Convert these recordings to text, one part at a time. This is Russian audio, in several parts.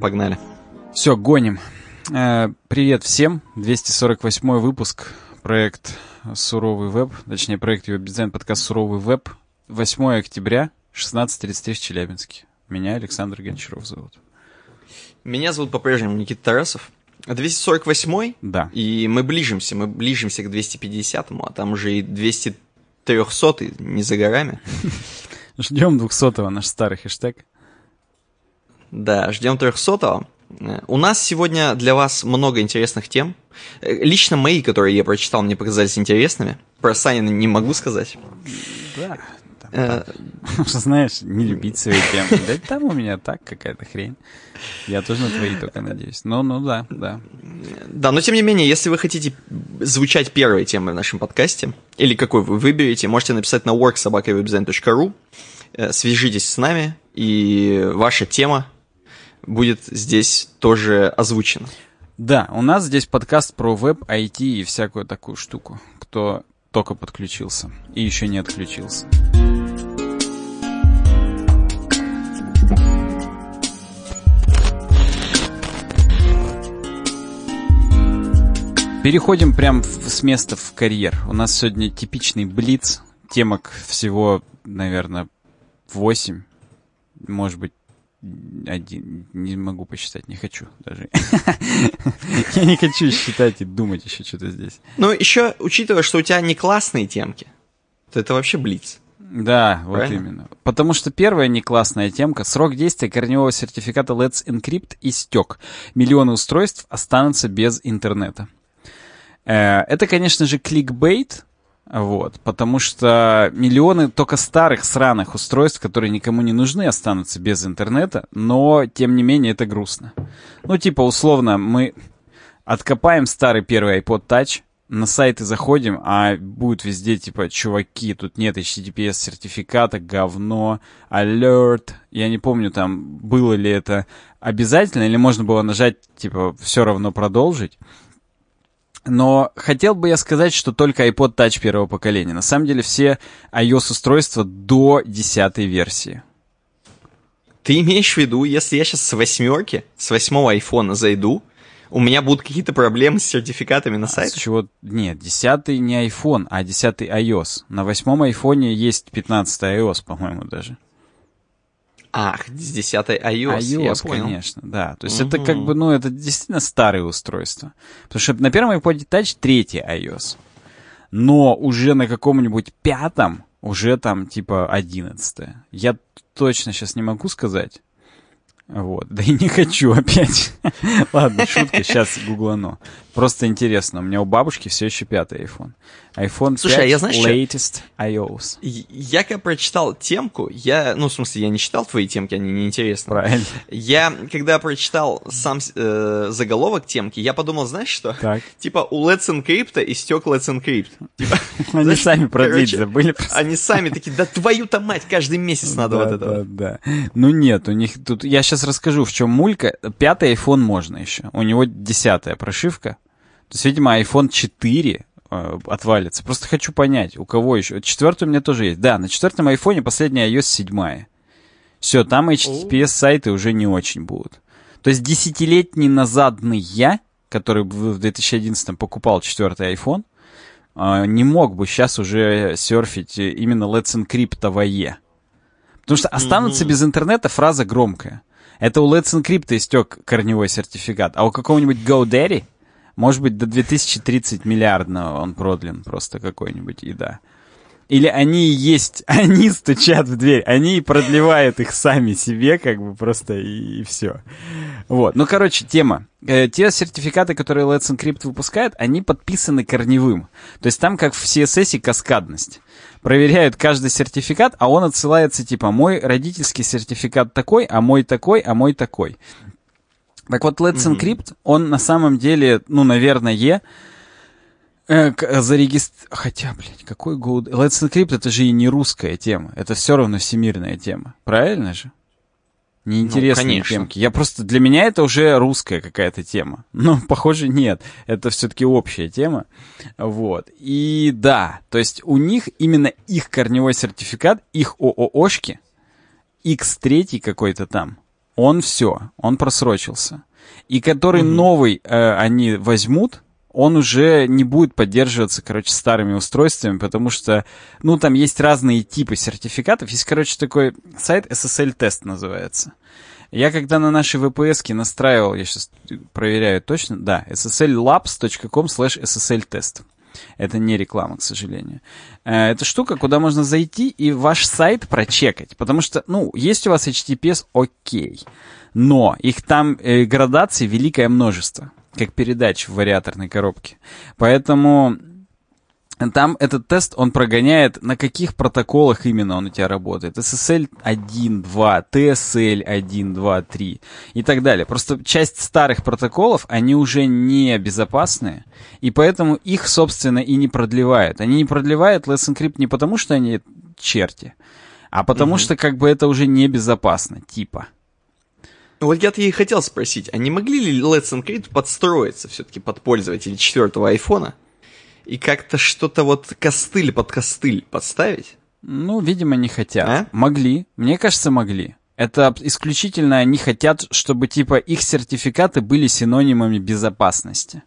Погнали. Все, гоним. Э, привет всем. 248 выпуск. Проект Суровый веб. Точнее, проект его дизайн подкаст Суровый веб. 8 октября, 16.33 в Челябинске. Меня Александр Гончаров зовут. Меня зовут по-прежнему Никита Тарасов. 248 Да. И мы ближимся, мы ближимся к 250-му, а там уже и 200 300 не за горами. Ждем 200-го наш старый хэштег. Да, ждем 300-го. У нас сегодня для вас много интересных тем. Лично мои, которые я прочитал, мне показались интересными. Про Санина не могу сказать. Да. Э, знаешь, не любить свои темы. Да там у меня так какая-то хрень. Я тоже на твои только надеюсь. Ну, ну да, да. Да, но тем не менее, если вы хотите звучать первой темой в нашем подкасте, или какой вы выберете, можете написать на worksobakawebdesign.ru, э, свяжитесь с нами, и ваша тема будет здесь тоже озвучена. Да, у нас здесь подкаст про веб, IT и всякую такую штуку. Кто только подключился и еще не отключился. Переходим прям с места в карьер. У нас сегодня типичный блиц. Темок всего, наверное, 8, может быть, один. Не могу посчитать, не хочу даже. Я не хочу считать и думать еще что-то здесь. Ну, еще, учитывая, что у тебя не классные темки, то это вообще блиц. Да, вот именно. Потому что первая не классная темка. Срок действия корневого сертификата Let's Encrypt истек. Миллионы устройств останутся без интернета. Э, это, конечно же, кликбейт, вот, потому что миллионы только старых сраных устройств, которые никому не нужны, останутся без интернета, но, тем не менее, это грустно. Ну, типа, условно, мы откопаем старый первый iPod Touch, на сайты заходим, а будет везде, типа, чуваки, тут нет HTTPS сертификата, говно, alert. Я не помню, там, было ли это обязательно, или можно было нажать, типа, все равно продолжить. Но хотел бы я сказать, что только iPod Touch первого поколения. На самом деле все iOS-устройства до десятой версии. Ты имеешь в виду, если я сейчас с восьмерки, с восьмого айфона зайду, у меня будут какие-то проблемы с сертификатами на сайте? А с чего? Нет, десятый не iPhone, а десятый iOS. На восьмом айфоне есть 15 iOS, по-моему, даже. Ах, с 10 iOS, iOS, я понял. конечно, да. То есть угу. это как бы, ну, это действительно старые устройства. Потому что на первом iPod Touch третий iOS. Но уже на каком-нибудь пятом уже там типа одиннадцатое. Я точно сейчас не могу сказать. Вот, да и не хочу опять. Ладно, шутка, сейчас гуглану. Просто интересно, у меня у бабушки все еще пятый iPhone iPhone Слушай, 5 а я, знаешь, latest что? iOS. Я когда прочитал темку, я, ну, в смысле, я не читал твои темки, они неинтересны. Правильно. Я, когда прочитал сам э, заголовок темки, я подумал, знаешь что? Так. Типа у Let's Encrypt истек Let's Encrypt. Типа, они сами продлить забыли просто. Они сами такие, да твою-то мать, каждый месяц надо вот этого. Да, да. Ну нет, у них тут, я сейчас расскажу, в чем мулька. Пятый iPhone можно еще. У него десятая прошивка. То есть, видимо, iPhone 4 э, отвалится. Просто хочу понять, у кого еще. Четвертый у меня тоже есть. Да, на четвертом айфоне последняя iOS 7. Все, там HTTPS сайты уже не очень будут. То есть десятилетний назадный я, который в 2011 покупал четвертый iPhone, э, не мог бы сейчас уже серфить именно Let's Encrypt Потому что останутся mm-hmm. без интернета фраза громкая. Это у Let's Encrypt истек корневой сертификат, а у какого-нибудь GoDaddy может быть, до 2030 миллиардного он продлен просто какой-нибудь, и да. Или они есть, они стучат в дверь, они продлевают их сами себе, как бы просто и, и все. Вот. Ну, короче, тема. Э, те сертификаты, которые Let's Encrypt выпускает, они подписаны корневым. То есть там, как в CSS, каскадность. Проверяют каждый сертификат, а он отсылается типа мой родительский сертификат такой, а мой такой, а мой такой. Так вот, Let's mm-hmm. Encrypt, он на самом деле, ну, наверное, э, зарегистр... Хотя, блядь, какой Go... Let's Encrypt это же и не русская тема. Это все равно всемирная тема. Правильно же? Неинтересные ну, темки. Я просто... Для меня это уже русская какая-то тема. Но, похоже, нет. Это все-таки общая тема. Вот. И да, то есть у них именно их корневой сертификат, их ОООшки, X3 какой-то там, он все, он просрочился. И который угу. новый э, они возьмут, он уже не будет поддерживаться, короче, старыми устройствами, потому что, ну, там есть разные типы сертификатов. Есть, короче, такой сайт SSL-тест называется. Я когда на нашей VPS настраивал, я сейчас проверяю точно, да, sslabs.com slash ssl-тест. Это не реклама, к сожалению. Э, это штука, куда можно зайти и ваш сайт прочекать. Потому что, ну, есть у вас HTTPS, окей. Но их там э, градаций великое множество, как передач в вариаторной коробке. Поэтому там этот тест, он прогоняет, на каких протоколах именно он у тебя работает. SSL 1, 2, TSL 1, 2, 3 и так далее. Просто часть старых протоколов, они уже не безопасные, и поэтому их, собственно, и не продлевают. Они не продлевают Let's Encrypt не потому, что они черти, а потому mm что как бы это уже небезопасно, типа. Вот я-то и хотел спросить, а не могли ли Let's Encrypt подстроиться все-таки под пользователей четвертого айфона? И как-то что-то вот костыль под костыль подставить? Ну, видимо, не хотят. А? Могли. Мне кажется, могли. Это исключительно они хотят, чтобы типа их сертификаты были синонимами безопасности.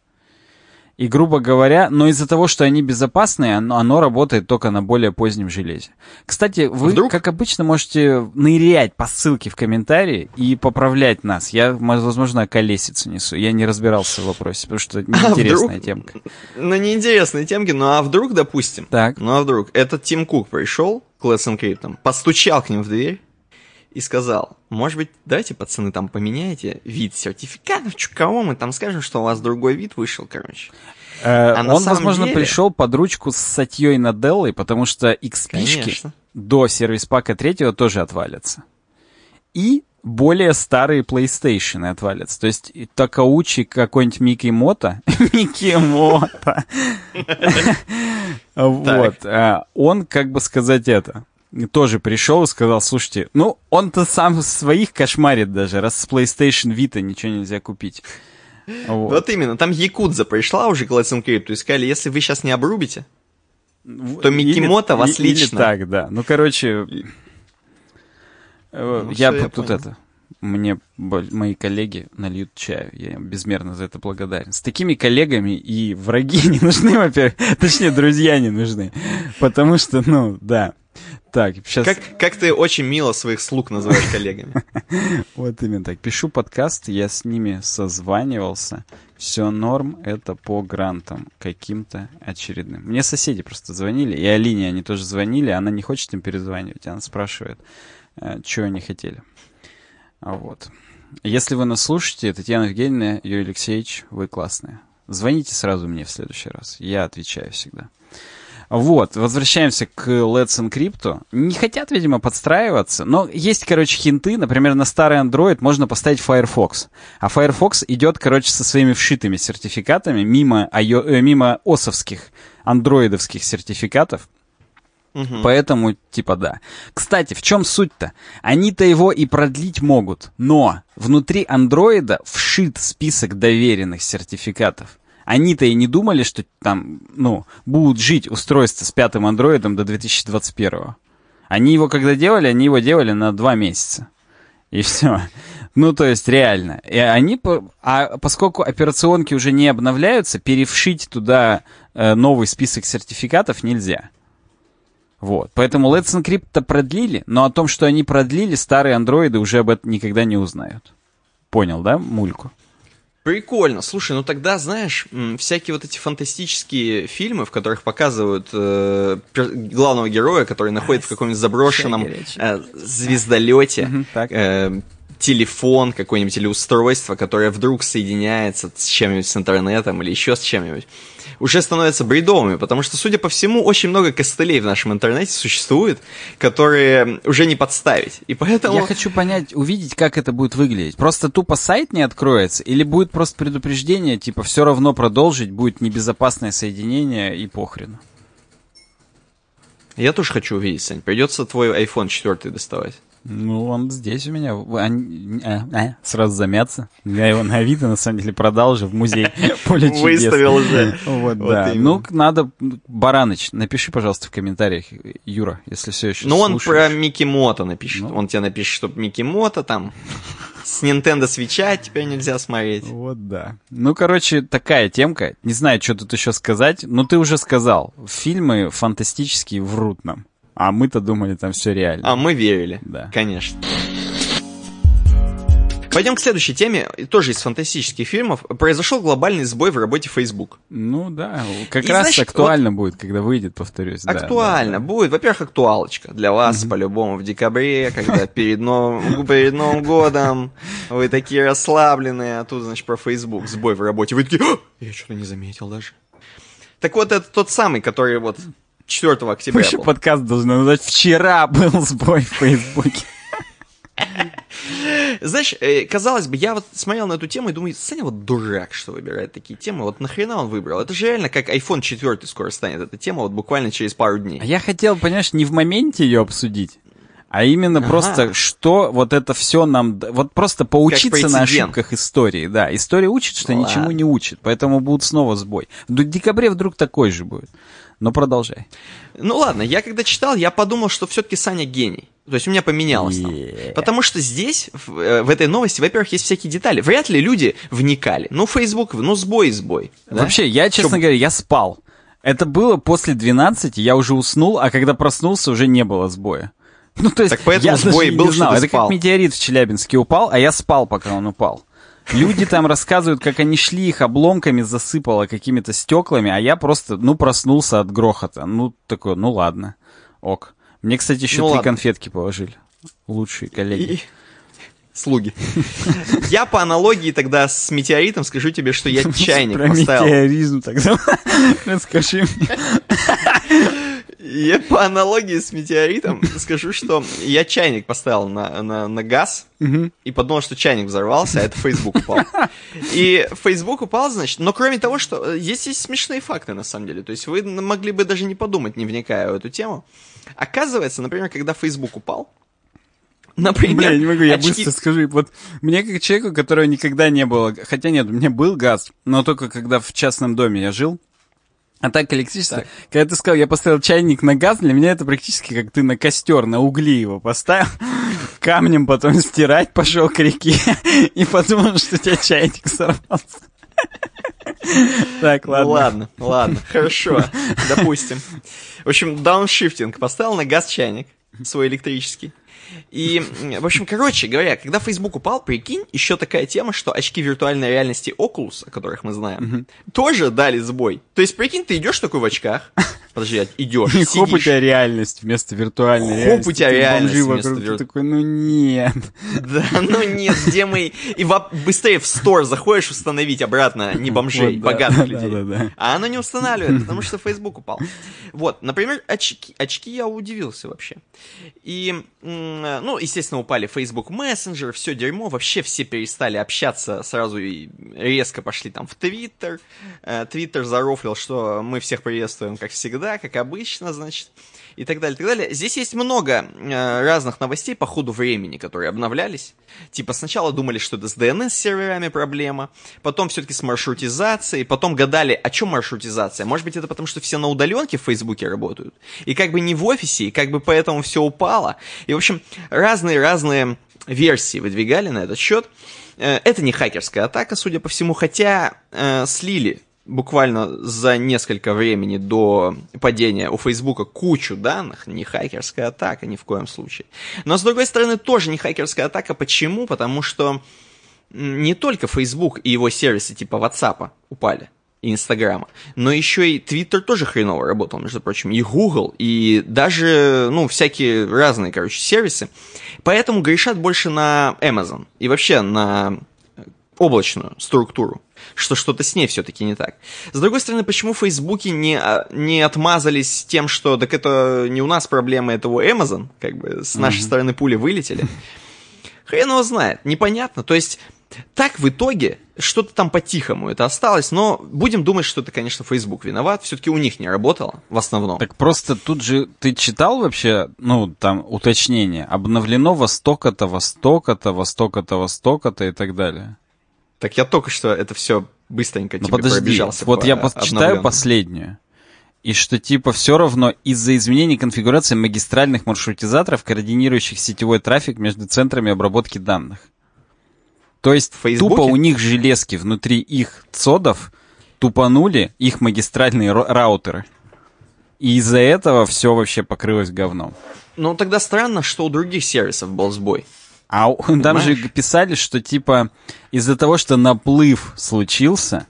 И, грубо говоря, но из-за того, что они безопасные, оно, оно работает только на более позднем железе. Кстати, вы, Вдруг? как обычно, можете нырять по ссылке в комментарии и поправлять нас. Я, возможно, колесицу несу. Я не разбирался в вопросе, потому что неинтересная а темка. Ну, неинтересная темка, ну а вдруг, допустим, так. ну а вдруг этот Тим Кук пришел к Let's Encrypt, постучал к ним в дверь, и сказал, может быть, давайте, пацаны, там поменяете вид сертификатов, чё, кого мы там скажем, что у вас другой вид вышел, короче. Э, а он, возможно, деле... пришел под ручку с Сатьей Наделлой, потому что XP до сервис-пака третьего тоже отвалятся. И более старые PlayStation отвалятся. То есть Такаучи какой-нибудь Микки Мото. Микки Мото. Вот. Э, он, как бы сказать это, тоже пришел и сказал, слушайте, ну, он-то сам своих кошмарит даже, раз с PlayStation Vita ничего нельзя купить. Вот. вот именно, там Якудза пришла уже к Let's Encrypt и сказали, если вы сейчас не обрубите, то Микимото вас или, лично. Или так, да. Ну, короче, э, ну, я, я тут понял. это, мне мои коллеги нальют чаю. Я им безмерно за это благодарен. С такими коллегами и враги не нужны, во-первых. Точнее, друзья не нужны. Потому что, ну, да. Так, сейчас... Как, как ты очень мило своих слуг называешь коллегами. Вот именно так. Пишу подкаст, я с ними созванивался. Все норм, это по грантам каким-то очередным. Мне соседи просто звонили, и Алине они тоже звонили, она не хочет им перезванивать, она спрашивает, э, что они хотели. А вот. Если вы нас слушаете, Татьяна Евгеньевна, Юрий Алексеевич, вы классные. Звоните сразу мне в следующий раз. Я отвечаю всегда. Вот, возвращаемся к Let's Encrypt. Не хотят, видимо, подстраиваться, но есть, короче, хинты. Например, на старый Android можно поставить Firefox. А Firefox идет, короче, со своими вшитыми сертификатами мимо, IO, э, мимо осовских, андроидовских сертификатов. Угу. Поэтому, типа, да. Кстати, в чем суть-то? Они-то его и продлить могут, но внутри андроида вшит список доверенных сертификатов. Они-то и не думали, что там, ну, будут жить устройства с пятым андроидом до 2021. Они его когда делали, они его делали на два месяца. И все. Ну, то есть, реально. И они, а поскольку операционки уже не обновляются, перевшить туда э, новый список сертификатов нельзя. Вот. Поэтому Let's Encrypt-то продлили, но о том, что они продлили, старые андроиды уже об этом никогда не узнают. Понял, да, мульку? Прикольно. Слушай, ну тогда, знаешь, всякие вот эти фантастические фильмы, в которых показывают э, главного героя, который находится в каком-нибудь заброшенном э, звездолете, э, телефон, какое-нибудь или устройство, которое вдруг соединяется с чем-нибудь с интернетом или еще с чем-нибудь уже становятся бредовыми, потому что, судя по всему, очень много костылей в нашем интернете существует, которые уже не подставить. И поэтому... Я хочу понять, увидеть, как это будет выглядеть. Просто тупо сайт не откроется, или будет просто предупреждение, типа, все равно продолжить, будет небезопасное соединение и похрен. Я тоже хочу увидеть, Сань. Придется твой iPhone 4 доставать. Ну, он здесь у меня. А, а, сразу замяться. Я его на Авито, на самом деле, продал уже в музей поле чудес. Выставил уже. Вот, да. Ну, надо... Бараныч, напиши, пожалуйста, в комментариях, Юра, если все еще Ну, он про Микки Мото напишет. Ну. Он тебе напишет, что Микки Мото там С Nintendo Switch теперь нельзя смотреть. Вот да. Ну, короче, такая темка. Не знаю, что тут еще сказать, но ты уже сказал. Фильмы фантастические врут нам. А мы-то думали, там все реально. А мы верили. Да. Конечно. Пойдем к следующей теме, тоже из фантастических фильмов. Произошел глобальный сбой в работе Facebook. Ну да, как И раз знаешь, актуально будет, когда выйдет, повторюсь. Актуально да, да. будет. Во-первых, актуалочка для вас по-любому в декабре, когда перед Новым, перед Новым годом вы такие расслабленные, а тут, значит, про Facebook, сбой в работе. Вы такие, «А, я что-то не заметил даже. Так вот, это тот самый, который вот 4 Мы октября еще был. подкаст должны назвать «Вчера был сбой в Фейсбуке». Знаешь, э, казалось бы, я вот смотрел на эту тему и думаю, Саня вот дурак, что выбирает такие темы. Вот нахрена он выбрал? Это же реально как iPhone 4 скоро станет эта тема, вот буквально через пару дней. А я хотел, понимаешь, не в моменте ее обсудить, а именно Ага. просто, что вот это все нам... Вот просто поучиться на ошибках истории. Да, история учит, что Ну ничему ладно. не учит, поэтому будут снова сбой. В декабре вдруг такой же будет. Но продолжай. Ну ладно, я когда читал, я подумал, что все-таки Саня гений. То есть у меня поменялось там. Е. Потому что здесь, в, э, в этой новости, во-первых, есть всякие детали. Вряд ли люди вникали. Ну, Facebook, ну, сбой сбой. да? Вообще, я, честно Чё- говоря, я спал. Это было после 12, я уже уснул, а когда проснулся, уже не было сбоя. Ну, то есть, Так поэтому я сбой даже был, не что знал. ты Это спал. как метеорит в Челябинске упал, а я спал, пока он упал. Люди там рассказывают, как они шли, их обломками засыпало какими-то стеклами, а я просто, ну, проснулся от грохота. Ну, такой, ну ладно, ок. Мне, кстати, еще Ну три ладно. конфетки положили. Лучшие коллеги. И- Слуги. Я по аналогии тогда с метеоритом скажу тебе, что я чайник Про поставил. метеоризм тогда. Расскажи мне. Я по аналогии с метеоритом скажу, что я чайник поставил на, на, на газ и подумал, что чайник взорвался, а это Facebook упал. И Facebook упал, значит, но кроме того, что э, здесь есть смешные факты на самом деле. То есть вы могли бы даже не подумать, не вникая в эту тему. Оказывается, например, когда Facebook упал, например, Бля, я не могу, я очки- быстро скажу. Вот мне как человеку, которого никогда не было, хотя нет, у меня был газ, но только когда в частном доме я жил, а так электричество. Так. Когда ты сказал, я поставил чайник на газ, для меня это практически как ты на костер, на угли его поставил, камнем потом стирать пошел к реке и подумал, что у тебя чайник сорвался. Так, Ну ладно. ладно, ладно, хорошо, допустим. В общем, дауншифтинг. Поставил на газ чайник свой электрический. И, в общем, короче говоря, когда Facebook упал, прикинь, еще такая тема, что очки виртуальной реальности Oculus, о которых мы знаем, тоже дали сбой. То есть, прикинь, ты идешь такой в очках, подожди, а идешь, И хоп, у тебя реальность вместо виртуальной Хоп, реальности. у тебя Ты реальность вместо вокруг, ты вир- такой, ну нет. Да, ну нет, где мы... И во- быстрее в стор заходишь установить обратно не бомжей, Вот, да, богатых да, людей. да, да. А оно не устанавливает, потому что Facebook упал. Вот, например, очки, очки я удивился вообще. И, ну, естественно, упали Facebook Messenger, все дерьмо, вообще все перестали общаться сразу и резко пошли там в Twitter. Э, Twitter зарофлил, что мы всех приветствуем, как всегда, как обычно, значит и так далее, и так далее. Здесь есть много э, разных новостей по ходу времени, которые обновлялись. Типа сначала думали, что это с DNS-серверами проблема, потом все-таки с маршрутизацией, потом гадали, о чем маршрутизация. Может быть, это потому, что все на удаленке в Фейсбуке работают, и как бы не в офисе, и как бы поэтому все упало. И, в общем, разные-разные версии выдвигали на этот счет. Э, Это не хакерская атака, судя по всему, хотя э, слили буквально за несколько времени до падения у Фейсбука кучу данных, не хакерская атака ни в коем случае. Но с другой стороны, тоже не хакерская атака. Почему? Потому что не только Facebook и его сервисы типа WhatsApp упали и Инстаграма, но еще и Твиттер тоже хреново работал, между прочим, и Google, и даже, ну, всякие разные, короче, сервисы. Поэтому грешат больше на Amazon и вообще на облачную структуру, что что-то с ней все-таки не так. С другой стороны, почему Фейсбуки не, а, не отмазались тем, что так это не у нас проблема, это у Amazon, как бы с нашей стороны пули вылетели. Хрен его знает, непонятно. То есть, так в итоге что-то там по-тихому это осталось, но будем думать, что это, конечно, Facebook виноват. Все-таки у них не работало в основном. Так просто тут же ты читал вообще, ну, там, уточнение, обновлено во столько-то, во столько-то, во столько-то, во столько-то и так далее. Так я только что это все быстренько Ну тебе подожди, пробежался. вот по я читаю последнюю. И что типа все равно из-за изменений конфигурации магистральных маршрутизаторов, координирующих сетевой трафик между центрами обработки данных. То есть Фейсбуке? тупо у них железки внутри их цодов тупанули их магистральные раутеры. И из-за этого все вообще покрылось говном. Ну, тогда странно, что у других сервисов был сбой. А там же писали, что типа из-за того, что наплыв случился,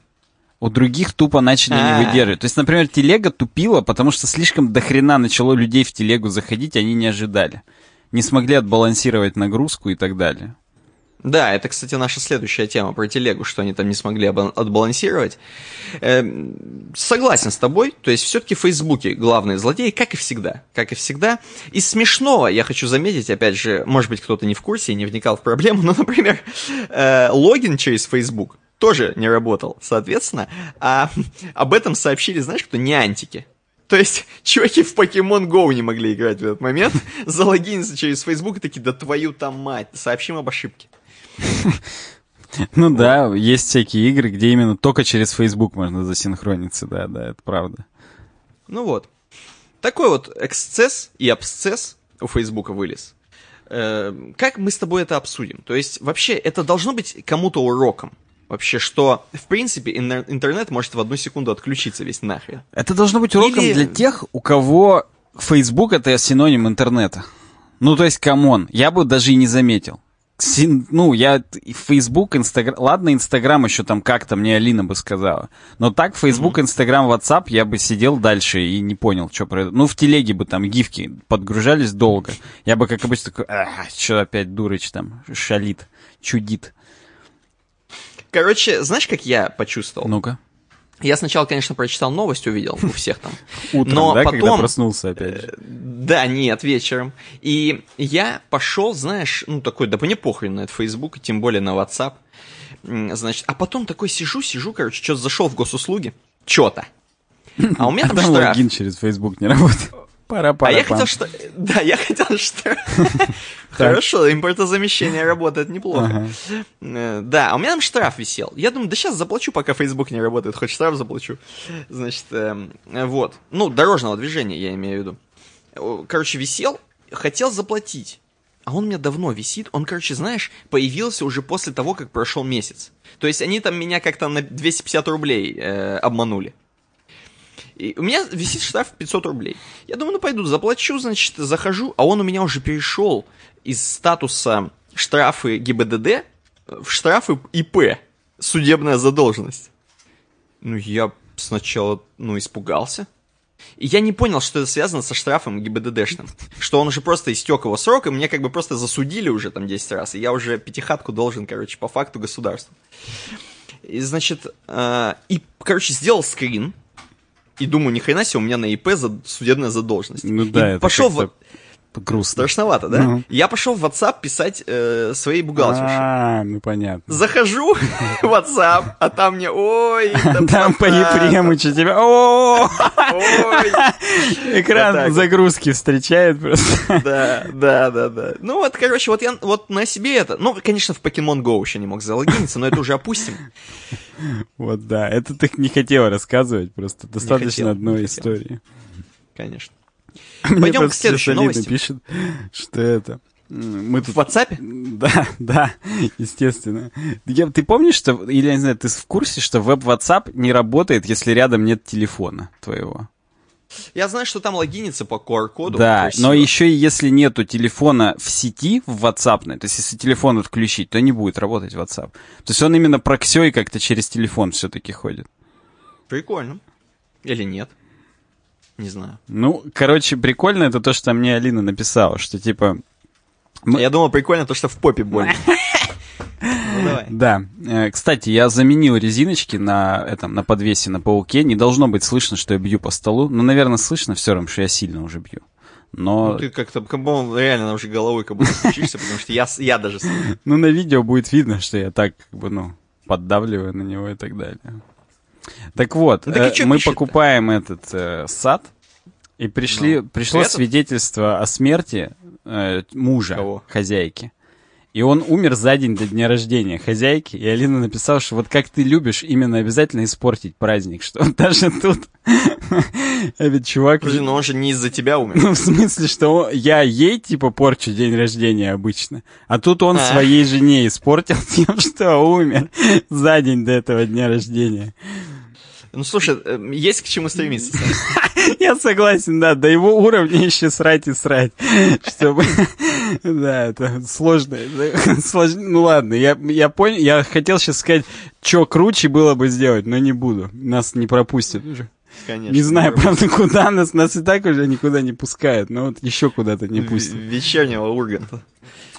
у других тупо начали не А. выдерживать. То есть, например, телега тупила, потому что слишком дохрена начало людей в телегу заходить, они не ожидали. Не смогли отбалансировать нагрузку и так далее. Да, это, кстати, наша следующая тема про телегу, что они там не смогли отбалансировать. Эм, согласен с тобой, то есть все-таки в Фейсбуке главные злодеи, как и всегда, как и всегда. Из смешного я хочу заметить, опять же, может быть, кто-то не в курсе и не вникал в проблему, но, например, э, логин через Facebook тоже не работал, соответственно, а об этом сообщили, знаешь, кто не антики. То есть, чуваки в Pokemon Go не могли играть в этот момент, залогиниться через Facebook и такие, да твою там мать, сообщим об ошибке. Ну да, есть всякие игры, где именно только через Facebook можно засинхрониться, да, да, это правда. Ну вот. Такой вот эксцесс и абсцесс у Фейсбука вылез. Э, Как мы с тобой это обсудим? То есть, вообще, это должно быть кому-то уроком. Вообще, что, в принципе, интернет может в одну секунду отключиться весь нахрен. Это должно быть уроком Или- для тех, у кого Facebook это синоним интернета. Ну, то есть, come on, я бы даже и не заметил. Ну, я Facebook, Инстаграм... Ладно, Инстаграм еще там как-то, мне Алина бы сказала. Но так, Facebook, Инстаграм, WhatsApp, я бы сидел дальше и не понял, что произошло. Ну, в телеге бы там гифки подгружались долго. Я бы, как обычно, такой, что опять дурыч там шалит, чудит. Короче, знаешь, как я почувствовал? Ну-ка. Я сначала, конечно, прочитал новость, увидел у всех там. Утром, Но да, когда потом... проснулся опять же. Да, нет, вечером. И я пошел, знаешь, ну такой, да мне похрен на этот Facebook, и тем более на WhatsApp. Значит, а потом такой сижу, сижу, короче, что-то зашел в госуслуги. Чё-то. А у меня А там там штраф. логин через Facebook не работает. Пора, А пора. я хотел, что... Да, я хотел, что... Хорошо, импортозамещение работает неплохо. Э, Да, а у меня там штраф висел. Я думаю, да сейчас заплачу, пока Facebook не работает, хоть штраф заплачу. Значит, эм, э, вот. Ну, дорожного движения, я имею в виду. Короче, висел, хотел заплатить. А он у меня давно висит. Он, короче, знаешь, появился уже после того, как прошел месяц. То есть они там меня как-то на 250 рублей э, обманули. И у меня висит штраф 500 рублей. Я думаю, ну пойду, заплачу, значит, захожу, а он у меня уже перешел из статуса штрафы ГИБДД в штрафы ИП, судебная задолженность. Ну, я сначала, ну, испугался. И я не понял, что это связано со штрафом ГИБДДшным. Что он уже просто истек его срок, и мне как бы просто засудили уже там 10 раз, и я уже пятихатку должен, короче, по факту государству. И, значит, э, и, короче, сделал скрин, и думаю, ни хрена себе, у меня на ИП за- судебная задолженность. Ну И да, это пошел в... грустно. Страшновато, да? Ну. Я пошел в WhatsApp писать э, своей бухгалтерше. А, ну понятно. Захожу в WhatsApp, а там мне, ой, Там по Ефремычу тебя... Ой, Экран загрузки встречает просто. да, да, да, да. Ну вот, короче, вот я вот на себе это, ну, конечно, в Pokemon Go еще не мог залогиниться, но это уже опустим. Вот да, это ты не хотел рассказывать, просто достаточно одной истории. Конечно. Пойдем к следующей новости. пишет, что это... Мы В тут... WhatsApp? Да, да, естественно. Я- ты помнишь, что, или я не знаю, ты в курсе, что веб WhatsApp не работает, если рядом нет телефона твоего? Я знаю, что там логинится по QR-коду. Да, но еще и если нету телефона в сети, в WhatsApp, то есть если телефон отключить, то не будет работать WhatsApp. То есть он именно проксей как-то через телефон все-таки ходит. Прикольно. Или нет? Не знаю. Ну, короче, прикольно это то, что мне Алина написала, что типа... Мы- Я думал, прикольно то, что в попе больно. Ну. Да. Э, Кстати, я заменил резиночки на этом, на подвесе на пауке. Не должно быть слышно, что я бью по столу. Ну, наверное, слышно все равно, что я сильно уже бью. Но, Ну, ты как-то, как бы реально уже головой как будто стучишься, потому что я, я даже ну, на видео будет видно, что я так, как бы, ну, поддавливаю на него и так далее. Так вот, Ну, так э, мы пишет-то? покупаем этот э, сад, и пришли, Ну, пришло этот? свидетельство о смерти э, мужа Кого? хозяйки. И он умер за день до дня рождения хозяйки. И Алина написала, что вот как ты любишь именно обязательно испортить праздник, что даже тут... А ведь чувак... Подожди, но он же не из-за тебя умер. Ну, в смысле, что он- я ей, типа, порчу день рождения обычно. А тут он А. своей жене испортил тем, что умер за день до этого дня рождения. Ну, слушай, э, есть к чему стремиться. Я согласен, да, до его уровня еще срать и срать. Чтобы... Да, это сложно. Ну ладно, я, я понял, я хотел сейчас сказать, что круче было бы сделать, но не буду. Нас не пропустят уже. Конечно. Не знаю, правда, куда нас, нас и так уже никуда не пускают, но вот еще куда-то не пустят. Вечернего Урганта.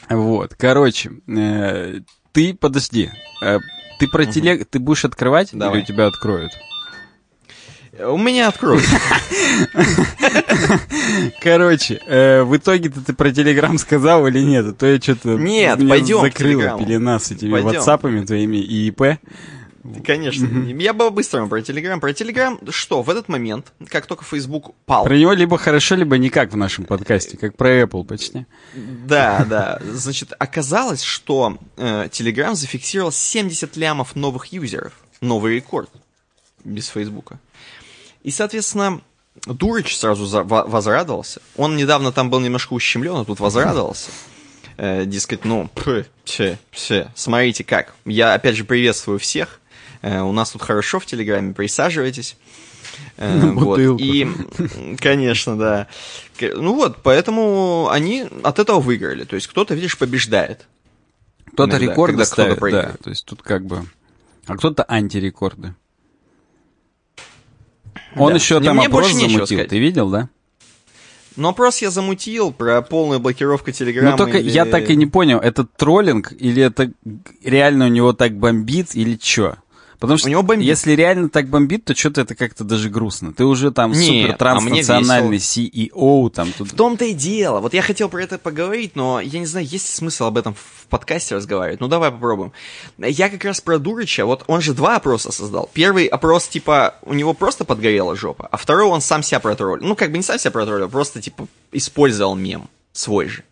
Вот, короче, э, ты, подожди, э, ты про телег, ты будешь открывать Давай. или у тебя откроют? У меня откроют. Короче, э, в итоге-то ты про Телеграм сказал или нет? А то я что-то Нет, пойдем закрыла пелена с этими ватсапами твоими и ИП. Конечно. Я бы быстро про Телеграм. Про Телеграм, что, в этот момент, как только Facebook пал, Про него либо хорошо, либо никак в нашем подкасте, как про Apple почти. Да, да. Значит, оказалось, что э, Telegram зафиксировал 70 лямов новых юзеров. Новый рекорд. Без Фейсбука. И, соответственно, Дурыч сразу за- во- возрадовался. Он недавно там был немножко ущемлен, а тут возрадовался. Э, дескать, ну, пф, пф, пф, смотрите как. Я, опять же, приветствую всех. Э, у нас тут хорошо в Телеграме, присаживайтесь. Э, вот. И, конечно, да. Ну вот, поэтому они от этого выиграли. То есть кто-то, видишь, побеждает. Кто-то рекорды ставит, да. проигрывает. То есть тут как бы... А кто-то антирекорды. Он Да. еще там мне опрос замутил, сказать. ты видел, да? Но опрос я замутил про полную блокировку Телеграма. Ну только или- я так и не понял, это троллинг или это реально у него так бомбит или что? Потому что У него бомбит. если реально так бомбит, то что-то это как-то даже грустно. Ты уже там Нет, супер а транснациональный CEO, там тут... В том-то и дело. Вот я хотел про это поговорить, но я не знаю, есть ли смысл об этом в подкасте разговаривать. Ну давай попробуем. Я как раз про Дурыча, вот он же два опроса создал. Первый опрос, типа, у него просто подгорела жопа, а второй он сам себя протроллил. Ну, как бы не сам себя протроллил, просто, типа, использовал мем свой же.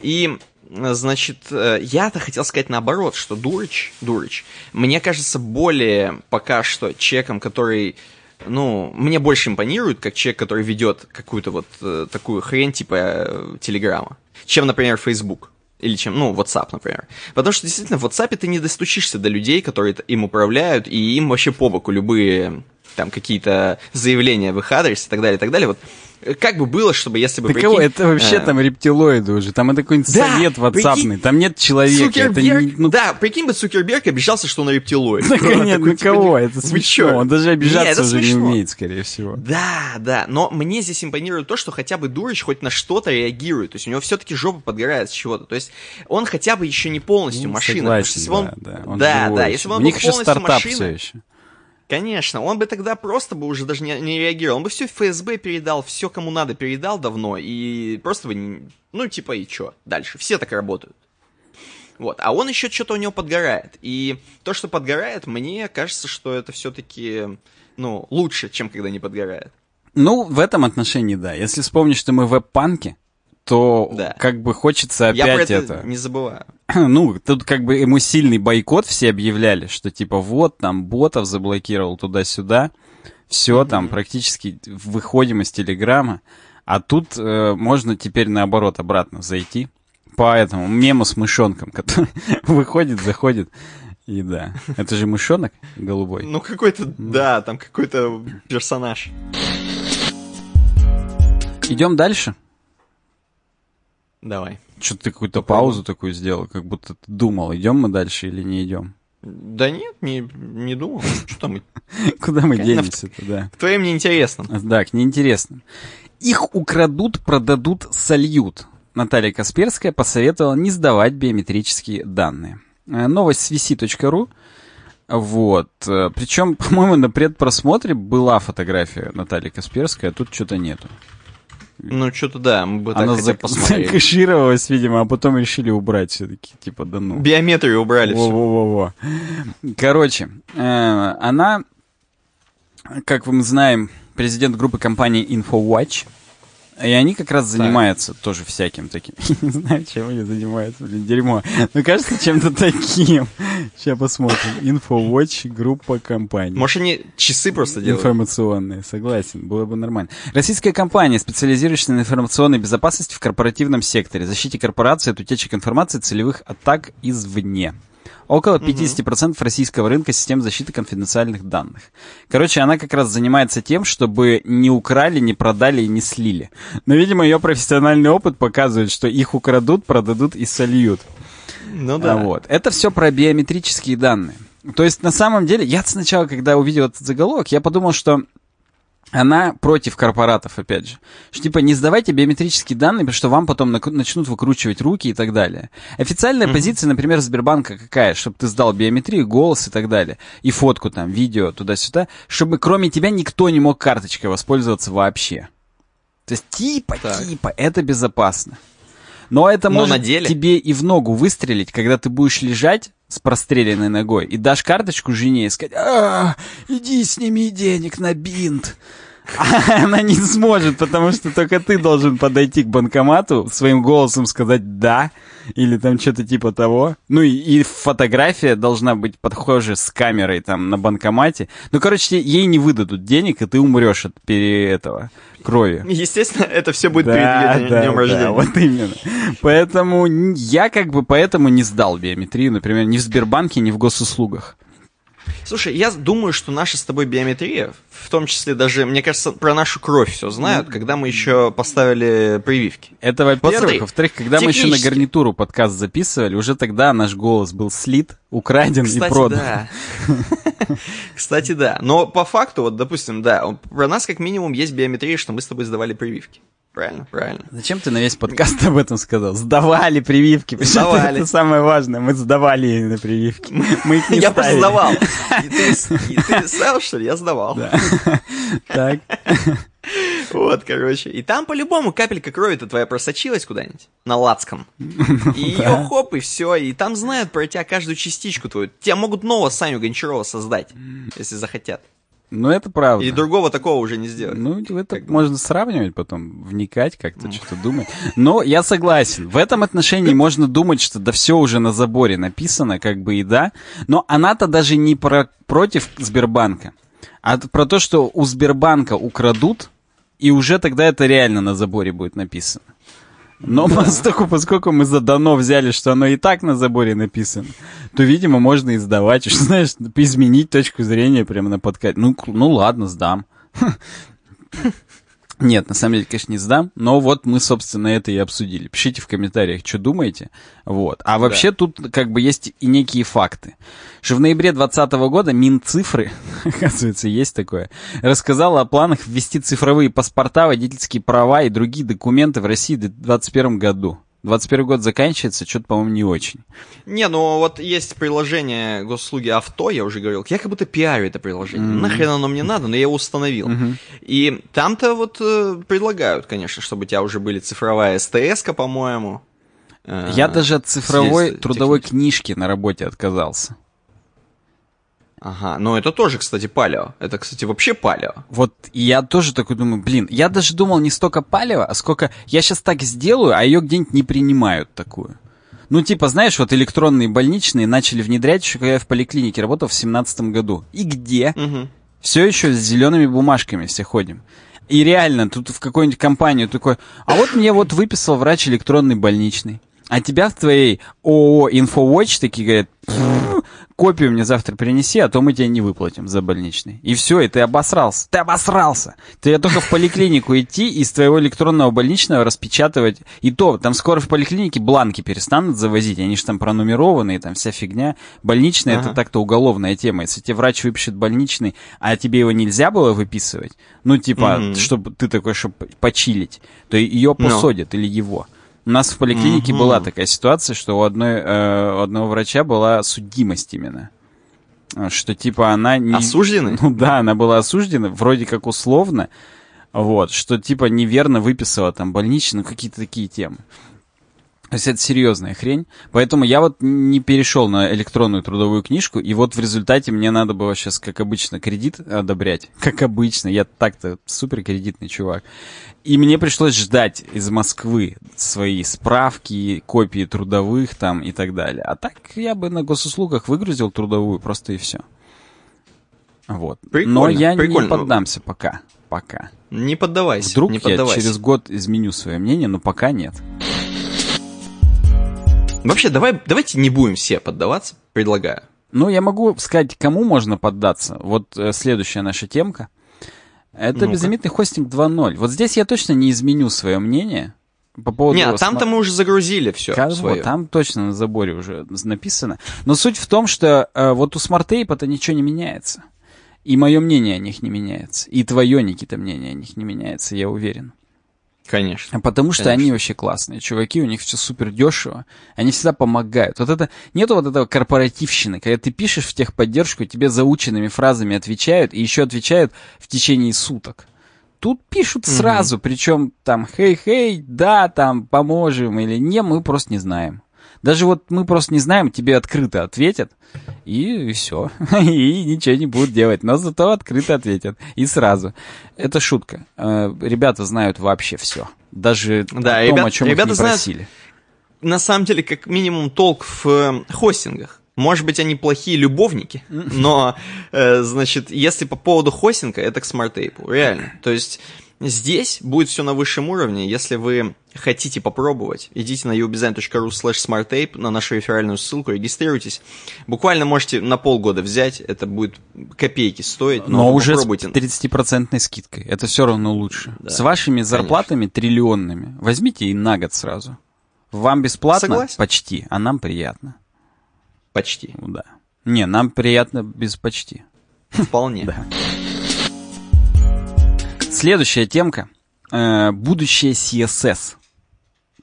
И, значит, э, я-то хотел сказать наоборот, что Дурыч, Дурыч, мне кажется, более пока что человеком, который, ну, мне больше импонирует, как человек, который ведет какую-то вот э, такую хрень типа э, Телеграма, чем, например, Facebook. Или чем, ну, WhatsApp, например. Потому что действительно в WhatsApp ты не достучишься до людей, которые им управляют, и им вообще по боку любые там какие-то заявления в их адрес и так далее, и так далее. Вот э, как бы было, чтобы если бы... Да прикинь, кого? Это вообще э, там рептилоиды уже. Там это какой-нибудь Да, совет ватсапный. прикинь, Там нет человека. Это не- ну, да, прикинь бы Цукерберг обижался, что он рептилоид. Он нет, такой, ну типа, кого? Это смешно. Он даже обижаться уже не умеет, скорее всего. Да, да, но мне здесь импонирует то, что хотя бы Дурыч хоть на что-то реагирует. То есть у него все-таки жопа подгорает с чего-то. То есть он хотя бы еще не полностью Ну, машина. согласен, да, да. Да, да, если бы он был полностью еще. Конечно, он бы тогда просто бы уже даже не, не реагировал. Он бы все ФСБ передал, все кому надо передал давно, и просто бы, не- ну, типа, и чё, дальше. Все так работают. Вот, а он еще что-то у него подгорает. И то, что подгорает, мне кажется, что это все-таки, ну, лучше, чем когда не подгорает. Ну, в этом отношении, да. Если вспомнить, что мы веб-панки, то Да. как бы хочется Я про опять это, это... не забываю. Ну, тут как бы ему сильный бойкот все объявляли, что типа вот, там, ботов заблокировал туда-сюда, все, там, практически выходим из Телеграма, а тут э, можно теперь наоборот обратно зайти по этому мему с мышонком, который выходит, заходит, и да. Это же мышонок голубой. Ну, какой-то, да, там какой-то персонаж. Идем дальше. Давай. Что ты какую-то паузу такую сделал, как будто ты думал, идем мы дальше или не идем. Да нет, не, не думал. Что там? Куда мы Конечно. денемся туда? К твоим неинтересным. Так, неинтересно. Их украдут, продадут, сольют. Наталья Касперская посоветовала не сдавать биометрические данные. Э, Новость с vc.ru. Вот. Э, Причем, по-моему, на предпросмотре была фотография Натальи Касперской, а тут что-то нету. Ну, что-то да, мы бы так Она бы зак- закэшировалась, видимо, а потом решили убрать все-таки. Типа, да ну. Биометрию убрали. Во-во-во-во. Короче, э, она, как мы знаем, президент группы компании InfoWatch, И они как раз занимаются так. тоже всяким таким. Не знаю, чем они занимаются, блин, дерьмо. Но кажется, чем-то таким. Сейчас посмотрим. InfoWatch, группа компаний. Может, они часы просто делают? Информационные, согласен, было бы нормально. Российская компания, специализирующаяся на информационной безопасности в корпоративном секторе, защите корпорации от утечек информации целевых атак извне. Около 50% угу. российского рынка систем защиты конфиденциальных данных. Короче, она как раз занимается тем, чтобы не украли, не продали и не слили. Но, видимо, ее профессиональный опыт показывает, что их украдут, продадут и сольют. Ну да. Вот. Это все про биометрические данные. То есть, на самом деле, я сначала, когда увидел этот заголовок, я подумал, что она против корпоратов, опять же. Что, типа, не сдавайте биометрические данные, потому что вам потом начнут выкручивать руки и так далее. Официальная mm-hmm. позиция, например, Сбербанка какая? Чтобы ты сдал биометрию, голос и так далее. И фотку там, видео туда-сюда. Чтобы кроме тебя никто не мог карточкой воспользоваться вообще. То есть, типа, так. типа, это безопасно. Но это Но может деле... тебе и в ногу выстрелить, когда ты будешь лежать с простреленной ногой и дашь карточку жене и сказать, а, иди сними денег на бинт. А она не сможет, потому что только ты должен подойти к банкомату, своим голосом сказать «да», или там что-то типа того. Ну и, и фотография должна быть подхожа с камерой там на банкомате. Ну, короче, ей не выдадут денег, и ты умрешь от пере этого крови. Естественно, это все будет да, перед да, днем рождения. Да, вот именно. Поэтому я как бы поэтому не сдал биометрию, например, ни в Сбербанке, ни в госуслугах. Слушай, я думаю, что наша с тобой биометрия, в том числе даже, мне кажется, про нашу кровь все знают, когда мы еще поставили прививки. Это во-первых. Во-вторых, когда мы еще на гарнитуру подкаст записывали, уже тогда наш голос был слит, украден Кстати, и продан. Да. Кстати, да. Но по факту, вот, допустим, да, про нас как минимум есть биометрия, что мы с тобой сдавали прививки. Правильно, правильно. Зачем ты на весь подкаст об этом сказал? Сдавали прививки. Сдавали. Это самое важное. Мы сдавали на прививки. Мы их не Я просто сдавал. И ты сдал, что ли? Я сдавал. Так. Вот, короче. И там по-любому капелька крови-то твоя просочилась куда-нибудь на лацком. И ее хоп, и все. И там знают про тебя каждую частичку твою. Тебя могут нового Саню Гончарова создать, если захотят. Ну, это правда. И другого такого уже не сделать. Ну, это как можно бы. сравнивать потом, вникать как-то, ну. что-то думать. Но я согласен. В этом отношении можно думать, что да все уже на заборе написано, как бы и да. Но она-то даже не про, против Сбербанка, а про то, что у Сбербанка украдут, и уже тогда это реально на заборе будет написано. Но да. поскольку, поскольку мы за дано взяли, что оно и так на заборе написано, то, видимо, можно и сдавать. Что, знаешь, изменить точку зрения прямо на подкате. Ну, ну ладно, сдам. Нет, на самом деле, конечно, не сдам, но вот мы, собственно, это и обсудили. Пишите в комментариях, что думаете. Вот. А вообще да. тут как бы есть и некие факты. Что в ноябре 2020 года Минцифры, оказывается, есть такое, рассказала о планах ввести цифровые паспорта, водительские права и другие документы в России в 2021 году. 21 год заканчивается, что-то, по-моему, не очень. Не, ну вот есть приложение госуслуги авто, я уже говорил, я как будто пиарю это приложение. Mm-hmm. Нахрен оно мне надо, но я его установил. Mm-hmm. И там-то вот э, предлагают, конечно, чтобы у тебя уже были цифровая СТС-ка, по-моему. Э, я даже от цифровой трудовой книжки на работе отказался. Ага, но это тоже, кстати, палео. Это, кстати, вообще палео. Вот я тоже такой думаю, блин, я даже думал не столько палео, а сколько я сейчас так сделаю, а ее где-нибудь не принимают такую. Ну, типа, знаешь, вот электронные больничные начали внедрять еще, когда я в поликлинике работал в семнадцатом году. И где? Угу. Все еще с зелеными бумажками все ходим. И реально, тут в какую-нибудь компанию такой, а вот мне вот выписал врач электронный больничный. А тебя в твоей ООО InfoWatch такие говорят, копию мне завтра принеси, а то мы тебе не выплатим за больничный. И все, и ты обосрался. Ты обосрался. Ты только в поликлинику идти и из твоего электронного больничного распечатывать. И то, там скоро в поликлинике бланки перестанут завозить, они же там пронумерованные, там вся фигня. Больничный ага. это так-то уголовная тема. Если тебе врач выпишет больничный, а тебе его нельзя было выписывать, ну типа, mm-hmm. чтобы ты такой, чтобы почилить, то ее ну. посадят no. или его. У нас в поликлинике mm-hmm. была такая ситуация, что у, одной, э, у одного врача была судимость именно. Что типа она не... Осуждена? Ну да, она была осуждена, вроде как условно. Вот, что типа неверно выписала там больничный, ну какие-то такие темы. То есть это серьезная хрень. Поэтому я вот не перешел на электронную трудовую книжку, и вот в результате мне надо было сейчас, как обычно, кредит одобрять. Как обычно. Я так-то супер кредитный чувак. И мне пришлось ждать из Москвы свои справки, копии трудовых там и так далее. А так я бы на госуслугах выгрузил трудовую просто и все. Вот. Прикольно, Но я прикольно. не поддамся пока. Пока. Не поддавайся. Вдруг не я поддавайся. через год изменю свое мнение, но пока нет. Вообще, давай, давайте не будем все поддаваться, предлагаю. Ну, я могу сказать, кому можно поддаться. Вот э, следующая наша темка. Это Ну-ка. безлимитный хостинг 2.0. Вот здесь я точно не изменю свое мнение по поводу... Не, а там-то мы уже загрузили все Ка- свое. вот, там точно на заборе уже написано. Но суть в том, что э, вот у смарт-тейпа-то ничего не меняется. И мое мнение о них не меняется. И твое, Никита, мнение о них не меняется, я уверен. Конечно. А Потому что Конечно. они вообще классные. Чуваки, у них все супер дешево. Они всегда помогают. Вот это нету вот этого корпоративщины, когда ты пишешь в техподдержку, тебе заученными фразами отвечают, и еще отвечают в течение суток. Тут пишут сразу, причем там хей-хей, да, там поможем или не, мы просто не знаем. Даже вот мы просто не знаем, тебе открыто ответят, и, все. И ничего не будут делать. Но зато открыто ответят. И сразу. Это шутка. Э, Ребята знают вообще все. Даже Да, о том, ребят- о чем ребята их не знают- просили. На самом деле, как минимум, толк в э, хостингах. Может быть, они плохие любовники, но, э, значит, если по поводу хостинга, это к SmartApe'у, реально. То есть здесь будет все на высшем уровне. Если вы хотите попробовать, идите на ubdesign.ru слэш smartape, на нашу реферальную ссылку, регистрируйтесь. Буквально можете на полгода взять, это будет копейки стоить, но, Но уже с попробуйте. 30% скидкой. Это все равно лучше. Да, С вашими зарплатами триллионными. Возьмите и на год сразу. Вам бесплатно? Согласен. Почти. А нам приятно. Почти. Да. Не, нам приятно без почти. Вполне. Да. Следующая темка. Э, будущее CSS.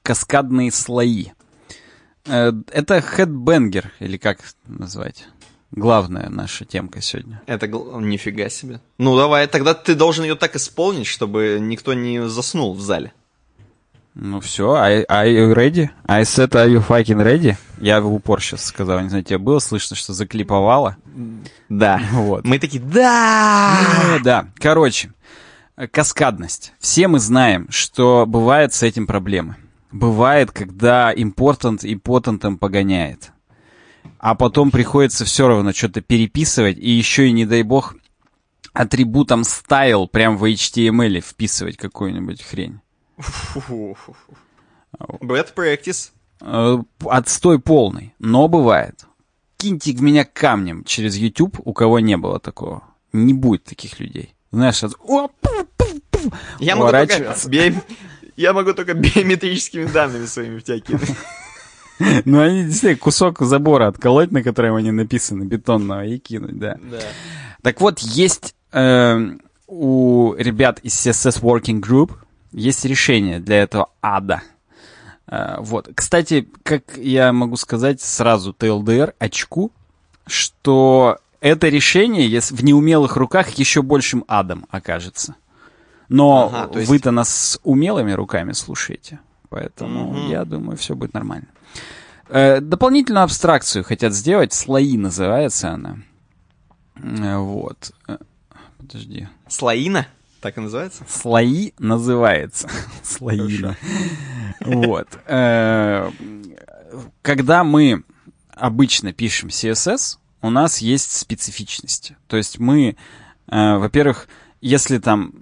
Каскадные слои. Э, это хедбенгер, или как назвать? Главная наша темка сегодня. Это нифига себе. Ну давай, тогда ты должен ее так исполнить, чтобы никто не заснул в зале. Ну все, are, are you ready? I said, are you fucking ready? Я в упор сейчас сказал, не знаю, тебе было слышно, что заклиповало? Да. Вот. Мы такие, да! Ну, да. Короче, э, каскадность. Все мы знаем, что бывает с этим проблемы. Бывает, когда импортант и потентом погоняет. А потом приходится все равно что-то переписывать, и еще и, не дай бог, атрибутом style прям в HTML вписывать какую-нибудь хрень. Bad practice. Э, Отстой полный, но бывает. Киньте в меня камнем через YouTube, у кого не было такого. Не будет таких людей. Знаешь, от-. Я могу, только био- я могу только биометрическими данными своими в тебя кинуть. Ну, они действительно кусок забора отколоть, на котором они написаны, бетонного, и кинуть, да. Да. Так вот, есть э, у ребят из CSS Working Group есть решение для этого ада. Э, вот. Кстати, как я могу сказать сразу TLDR очку, что это решение если в неумелых руках еще большим адом окажется. Но Ага, есть- вы-то нас с умелыми руками слушаете, поэтому Мгм. я думаю, все будет нормально. Э, дополнительную абстракцию хотят сделать, слои называется она. Э, Вот. Э, Подожди. Слоина? Так и называется? Слои называется. Слоина. Вот. Когда мы обычно пишем CSS, у нас есть специфичность. То есть мы, э, во-первых, если там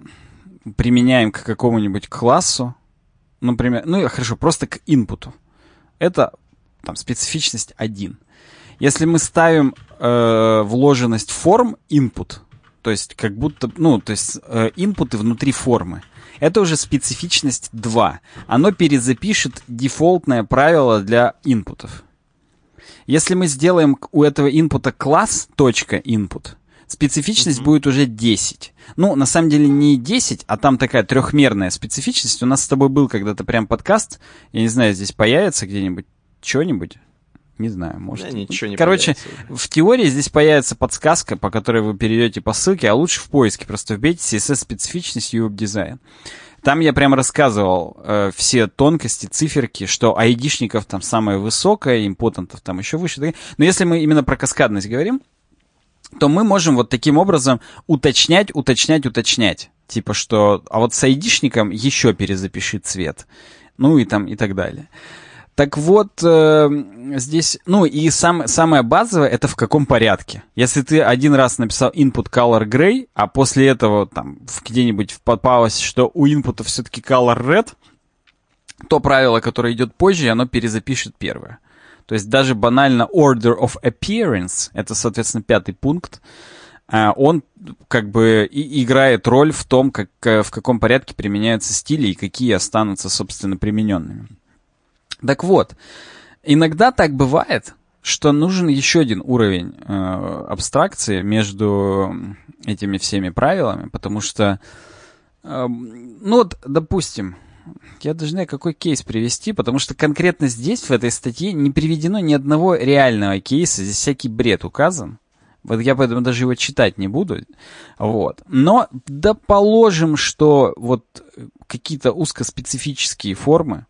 применяем к какому-нибудь классу, например, ну хорошо, просто к инпуту, это там специфичность 1. Если мы ставим э, вложенность форм input, то есть как будто, ну, то есть э, инпуты внутри формы, это уже специфичность 2. Оно перезапишет дефолтное правило для инпутов. Если мы сделаем у этого инпута класс .input, специфичность будет уже 10. Ну, на самом деле не 10, а там такая трехмерная специфичность. У нас с тобой был когда-то прям подкаст. Я не знаю, здесь появится где-нибудь что-нибудь. Не знаю, может. Да, ничего не Короче, в теории здесь появится подсказка, по которой вы перейдете по ссылке, а лучше в поиске. Просто вбейте CSS специфичность и веб-дизайн. Там я прям рассказывал э, все тонкости, циферки, что айдишников там самое высокое, импотентов там еще выше. Но если мы именно про каскадность говорим, то мы можем вот таким образом уточнять, уточнять, уточнять. Типа что, а вот с айдишником еще перезапиши цвет. Ну и там и так далее. Так вот, э, здесь, ну и сам, самое базовое, это в каком порядке. Если ты один раз написал input color gray, а после этого там где-нибудь попалось, что у input все-таки color red, то правило, которое идет позже, оно перезапишет первое. То есть даже банально order of appearance, это, соответственно, пятый пункт, э, он как бы и играет роль в том, как, э, в каком порядке применяются стили и какие останутся, собственно, примененными. Так вот, иногда так бывает, что нужен еще один уровень э, абстракции между этими всеми правилами, потому что, э, ну вот, допустим, я знаю, какой кейс привести, потому что конкретно здесь, в этой статье, не приведено ни одного реального кейса, здесь всякий бред указан. Вот я поэтому даже его читать не буду. Вот. Но да положим, что вот какие-то узкоспецифические формы,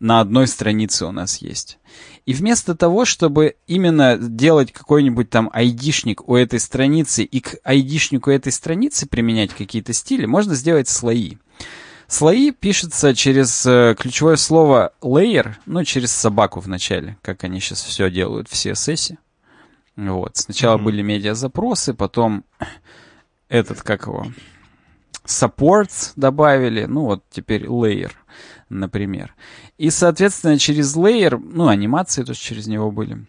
на одной странице у нас есть. И вместо того, чтобы именно делать какой-нибудь там айдишник у этой страницы и к айдишнику этой страницы применять какие-то стили, можно сделать слои. Слои пишутся через э, ключевое слово layer, ну, через собаку в начале, как они сейчас все делают в CSS. Вот. Сначала mm-hmm. были медиа-запросы, потом этот, как его, supports добавили, ну, вот теперь layer например. И, соответственно, через layer, ну, анимации тоже через него были.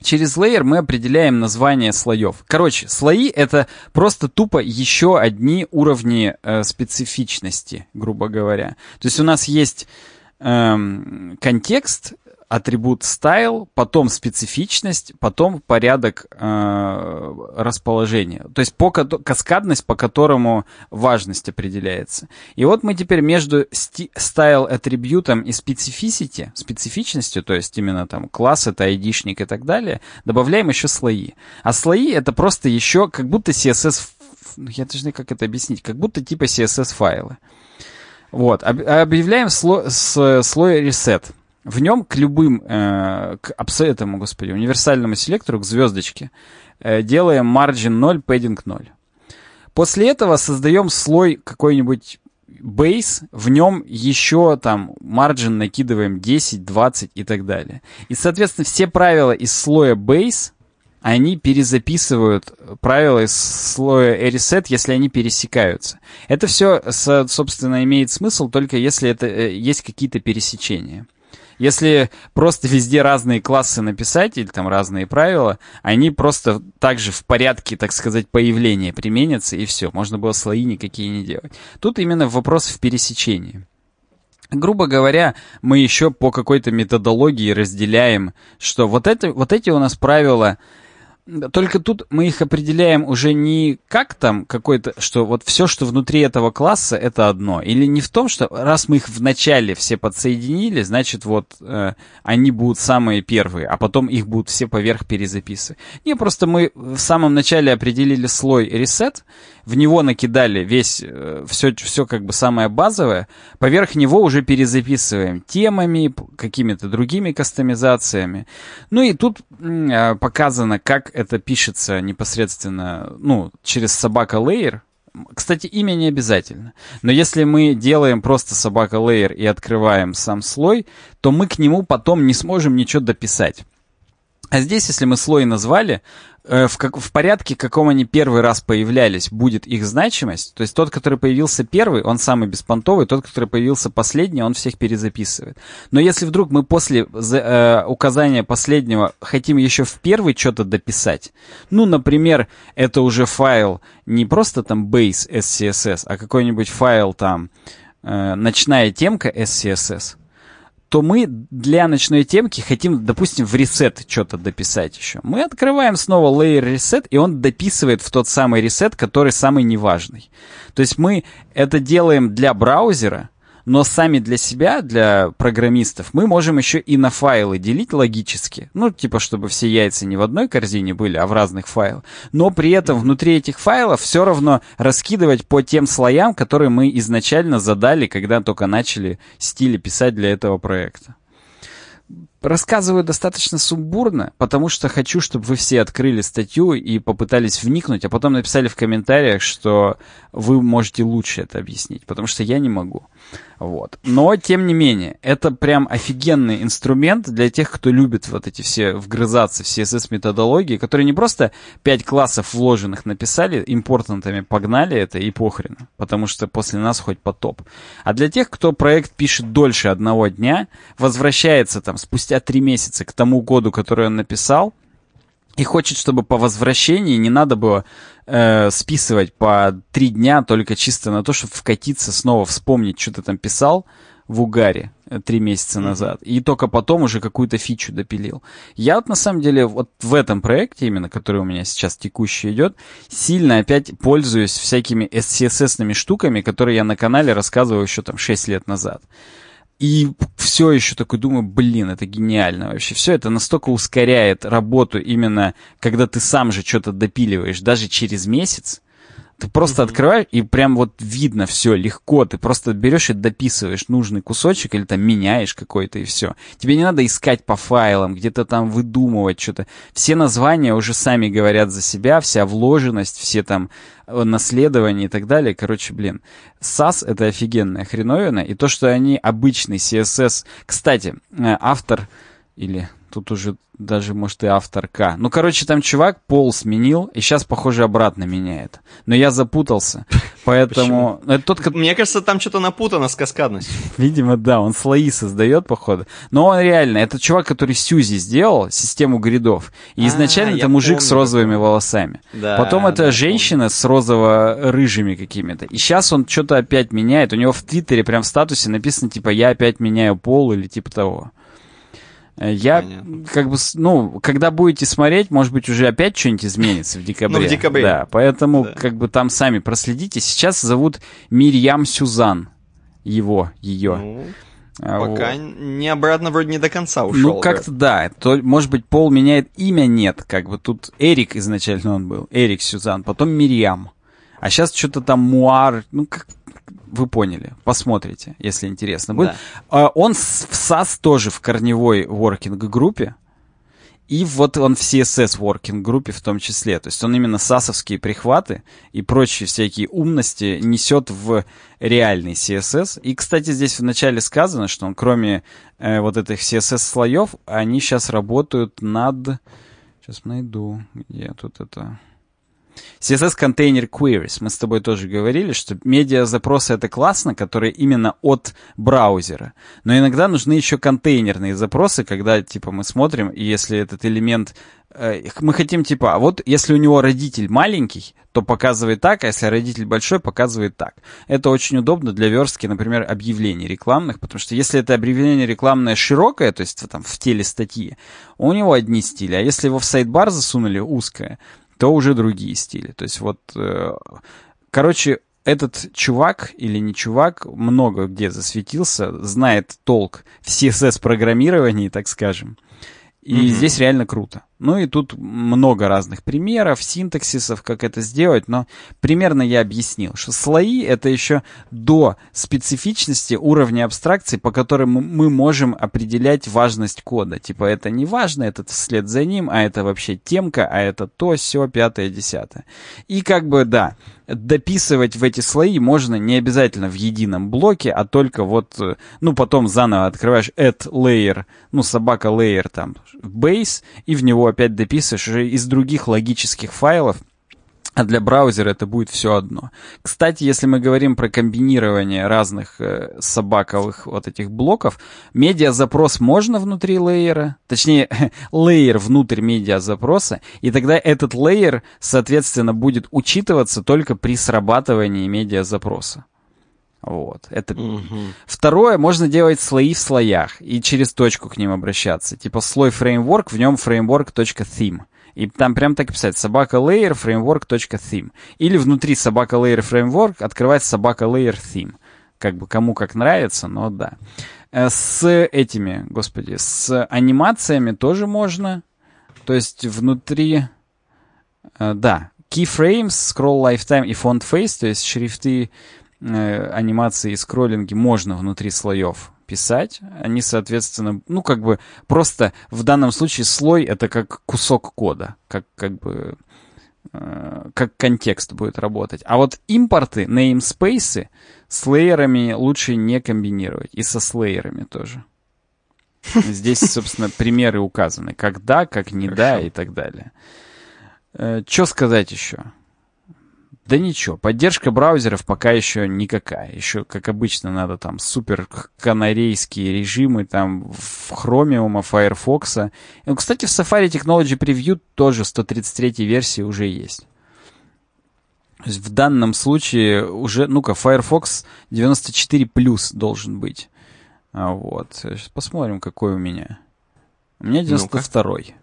Через layer мы определяем название слоев. Короче, слои это просто тупо еще одни уровни э, специфичности, грубо говоря. То есть у нас есть эм, контекст, атрибут style, потом специфичность, потом порядок э, расположения. То есть по, каскадность, по которому важность определяется. И вот мы теперь между style атрибутом и specificity, специфичностью, то есть именно там класс, это айдишник и так далее, добавляем еще слои. А слои это просто еще как будто CSS, я даже не как это объяснить, как будто типа CSS файлы. Вот, объявляем слой, слой reset. В нем к любым, э, к этому, господи, универсальному селектору, к звездочке, э, делаем margin 0, padding 0. После этого создаем слой какой-нибудь base, в нем еще там margin накидываем 10, 20 и так далее. И, соответственно, все правила из слоя base, они перезаписывают правила из слоя reset, если они пересекаются. Это все, собственно, имеет смысл только если это э, есть какие-то пересечения. Если просто везде разные классы написать или там разные правила, они просто также в порядке, так сказать, появления применятся, и все. Можно было слои никакие не делать. Тут именно вопрос в пересечении. Грубо говоря, мы еще по какой-то методологии разделяем, что вот, это, вот эти у нас правила только тут мы их определяем уже не как там какой-то, что вот все, что внутри этого класса, это одно. Или не в том, что раз мы их вначале все подсоединили, значит вот э, они будут самые первые, а потом их будут все поверх перезаписывать. Не, просто мы в самом начале определили слой reset, в него накидали весь, э, все, все как бы самое базовое, поверх него уже перезаписываем темами, какими-то другими кастомизациями. Ну и тут э, показано, как это пишется непосредственно, ну, через собака layer, кстати, имя не обязательно. Но если мы делаем просто собака layer и открываем сам слой, то мы к нему потом не сможем ничего дописать. А здесь, если мы слой назвали, в, как, в порядке, каком они первый раз появлялись, будет их значимость. То есть тот, который появился первый, он самый беспонтовый, тот, который появился последний, он всех перезаписывает. Но если вдруг мы после э, указания последнего хотим еще в первый что-то дописать, ну, например, это уже файл не просто там base SCSS, а какой-нибудь файл там э, ночная темка SCSS, то мы для ночной темки хотим, допустим, в ресет что-то дописать еще. Мы открываем снова layer reset, и он дописывает в тот самый ресет, который самый неважный. То есть мы это делаем для браузера, Но сами для себя, для программистов, мы можем еще и на файлы делить логически. Ну, типа, чтобы все яйца не в одной корзине были, а в разных файлах. Но при этом внутри этих файлов все равно раскидывать по тем слоям, которые мы изначально задали, когда только начали стили писать для этого проекта. Рассказываю достаточно сумбурно, потому что хочу, чтобы вы все открыли статью и попытались вникнуть, а потом написали в комментариях, что вы можете лучше это объяснить, потому что я не могу. Вот. Но, тем не менее, это прям офигенный инструмент для тех, кто любит вот эти все вгрызаться в CSS-методологии, которые не просто 5 классов вложенных написали, импортантами погнали это и похрен, потому что после нас хоть потоп. А для тех, кто проект пишет дольше одного дня, возвращается там спустя 3 месяца к тому коду, который он написал, и хочет, чтобы по возвращении не надо было э, списывать по три дня только чисто на то, чтобы вкатиться снова, вспомнить, что ты там писал в угаре э, три месяца назад, и только потом уже какую-то фичу допилил. Я вот на самом деле вот в этом проекте именно, который у меня сейчас текущий идет, сильно опять пользуюсь всякими CSS-ными штуками, которые я на канале рассказывал еще там 6 лет назад. И все еще такой думаю, блин, это гениально вообще. Все это настолько ускоряет работу именно, когда ты сам же что-то допиливаешь, даже через месяц. Ты просто mm-hmm. открываешь, и прям вот видно все легко. Ты просто берешь и дописываешь нужный кусочек или там меняешь какой-то, и все. Тебе не надо искать по файлам, где-то там выдумывать что-то. Все названия уже сами говорят за себя, вся вложенность, все там э, наследования и так далее. Короче, блин, SAS — это офигенная хреновина. И то, что они обычный CSS... Кстати, э, автор или Тут уже даже, может, и авторка. Ну, короче, там чувак пол сменил, и сейчас, похоже, обратно меняет. Но я запутался, поэтому... Это тот, Мне кажется, там что-то напутано с каскадностью. Видимо, да, он слои создает, походу. Но он реально, это чувак, который Сьюзи сделал, систему гридов. И а, изначально это мужик с розовыми волосами. Потом это женщина с розово-рыжими какими-то. И сейчас он что-то опять меняет. У него в Твиттере прям в статусе написано, типа, я опять меняю пол или типа того. Я Понятно. как бы, ну, когда будете смотреть, может быть, уже опять что-нибудь изменится в декабре. Ну, в декабре. Да, поэтому да. как бы там сами проследите. Сейчас зовут Мирьям Сюзан. Его, ее. Ну, а, пока вот. не обратно вроде не до конца ушел. Ну, как-то да. То, может быть, Пол меняет имя, нет. Как бы тут Эрик изначально он был. Эрик Сюзан, потом Мирьям. А сейчас что-то там Муар, ну, как, вы поняли, посмотрите, если интересно будет. Да. Он в SAS тоже в корневой working группе. И вот он в CSS working группе в том числе. То есть он именно сасовские прихваты и прочие всякие умности несет в реальный CSS. И, кстати, здесь вначале сказано, что он кроме э, вот этих CSS слоев, они сейчас работают над... Сейчас найду, где тут это... CSS Container Queries. Мы с тобой тоже говорили, что медиа-запросы это классно, которые именно от браузера. Но иногда нужны еще контейнерные запросы, когда, типа, мы смотрим, и если этот элемент... Э, мы хотим, типа, а вот если у него родитель маленький, то показывает так, а если родитель большой, показывает так. Это очень удобно для верстки, например, объявлений рекламных, потому что если это объявление рекламное широкое, то есть там в теле статьи, у него одни стили, а если его в сайт-бар засунули узкое, то уже другие стили. То есть вот, э, короче, этот чувак или не чувак много где засветился, знает толк в CSS-программировании, так скажем. И mm-hmm. здесь реально круто. Ну и тут много разных примеров, синтаксисов, как это сделать, но примерно я объяснил, что слои — это еще до специфичности уровня абстракции, по которым мы можем определять важность кода. Типа это не важно, это вслед за ним, а это вообще темка, а это то, все, пятое, десятое. И как бы, да, дописывать в эти слои можно не обязательно в едином блоке, а только вот, э, ну, потом заново открываешь add layer, ну, собака layer там, base, и в него опять дописываешь уже из других логических файлов, а для браузера это будет все одно. Кстати, если мы говорим про комбинирование разных э, собаковых вот этих блоков, медиа-запрос можно внутри лейера, точнее, лейер внутрь медиа-запроса, и тогда этот лейер, соответственно, будет учитываться только при срабатывании медиа-запроса. Вот. Это угу. второе, можно делать слои в слоях и через точку к ним обращаться. Типа слой фреймворк, в нем framework.theme. И там прям так писать собака layer framework.theme. Или внутри собака layer framework открывать собака layer theme. как бы кому как нравится, но да. Э, с этими, господи, с анимациями тоже можно. То есть внутри, э, да, keyframes, scroll lifetime и font face, то есть шрифты, э, анимации и скроллинги можно внутри слоев писать. Они, соответственно, ну, как бы просто в данном случае слой — это как кусок кода, как, как бы э, как контекст будет работать. А вот импорты, namespace с лейерами лучше не комбинировать. И со слейерами тоже. Здесь, собственно, примеры указаны. Как да, как не да и так далее. Э, Что сказать еще? Да ничего, поддержка браузеров пока еще никакая. Еще, как обычно, надо там супер канарейские режимы там в Chromium, Firefox. Ну, кстати, в Safari Technology Preview тоже 133 версии уже есть. То есть в данном случае уже, ну-ка, Firefox 94 плюс должен быть. А вот. Сейчас посмотрим, какой у меня. У меня 92-й.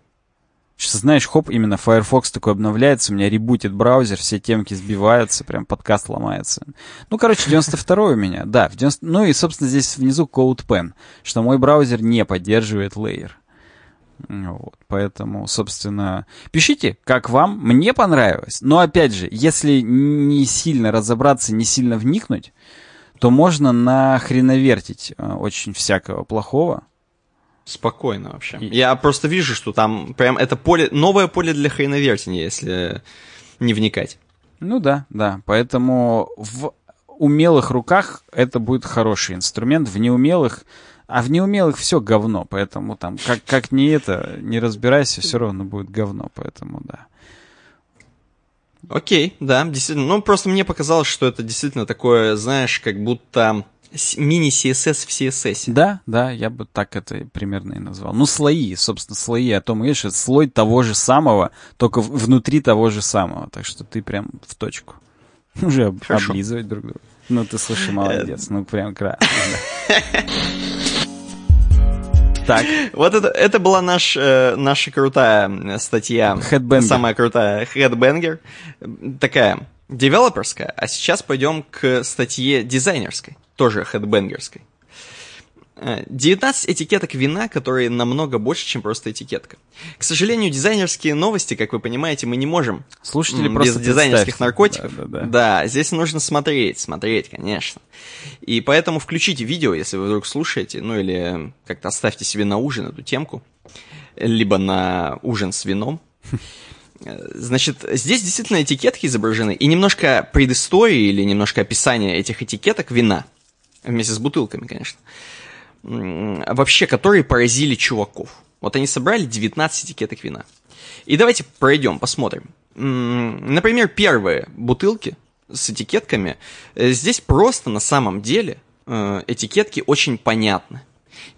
Сейчас, знаешь, хоп, именно Firefox такой обновляется, у меня ребутит браузер, все темки сбиваются, прям подкаст ломается. Ну, короче, 92 у меня, да. В 90... Ну и, собственно, здесь внизу CodePen, что мой браузер не поддерживает лейер. Вот, поэтому, собственно, пишите, как вам. Мне понравилось. Но, опять же, если не сильно разобраться, не сильно вникнуть, то можно нахреновертить э, очень всякого плохого. Спокойно вообще. Я просто вижу, что там прям это поле, новое поле для хреновертения, если не вникать. Ну да, да. Поэтому в умелых руках это будет хороший инструмент, в неумелых а в неумелых все говно, поэтому там, как, как не это, не разбирайся, все равно будет говно, поэтому да. Окей, да, действительно. Ну, просто мне показалось, что это действительно такое, знаешь, как будто мини-CSS в CSS. Да, да, я бы так это примерно и назвал. Ну, слои, собственно, слои о том, видишь, это слой того же самого, только внутри того же самого. Так что ты прям в точку. Уже Хорошо. облизывать друг друга. Ну, ты, слушай, молодец. Ну, прям красиво. Так. Вот это, это была наш, э, наша крутая статья. Headbanger. Самая крутая. Headbanger. Такая девелоперская. А сейчас пойдем к статье дизайнерской. Тоже хедбенгерской. 19 этикеток вина, которые намного больше, чем просто этикетка. К сожалению, дизайнерские новости, как вы понимаете, мы не можем. Слушатели без просто дизайнерских наркотиков. Да, да, да. да, здесь нужно смотреть, смотреть, конечно. И поэтому включите видео, если вы вдруг слушаете, ну или как-то оставьте себе на ужин эту темку, либо на ужин с вином. Значит, здесь действительно этикетки изображены, и немножко предыстории или немножко описания этих этикеток вина, вместе с бутылками, конечно вообще, которые поразили чуваков. Вот они собрали 19 этикеток вина. И давайте пройдем, посмотрим. Например, первые бутылки с этикетками. Э, здесь просто на самом деле э, этикетки очень понятны.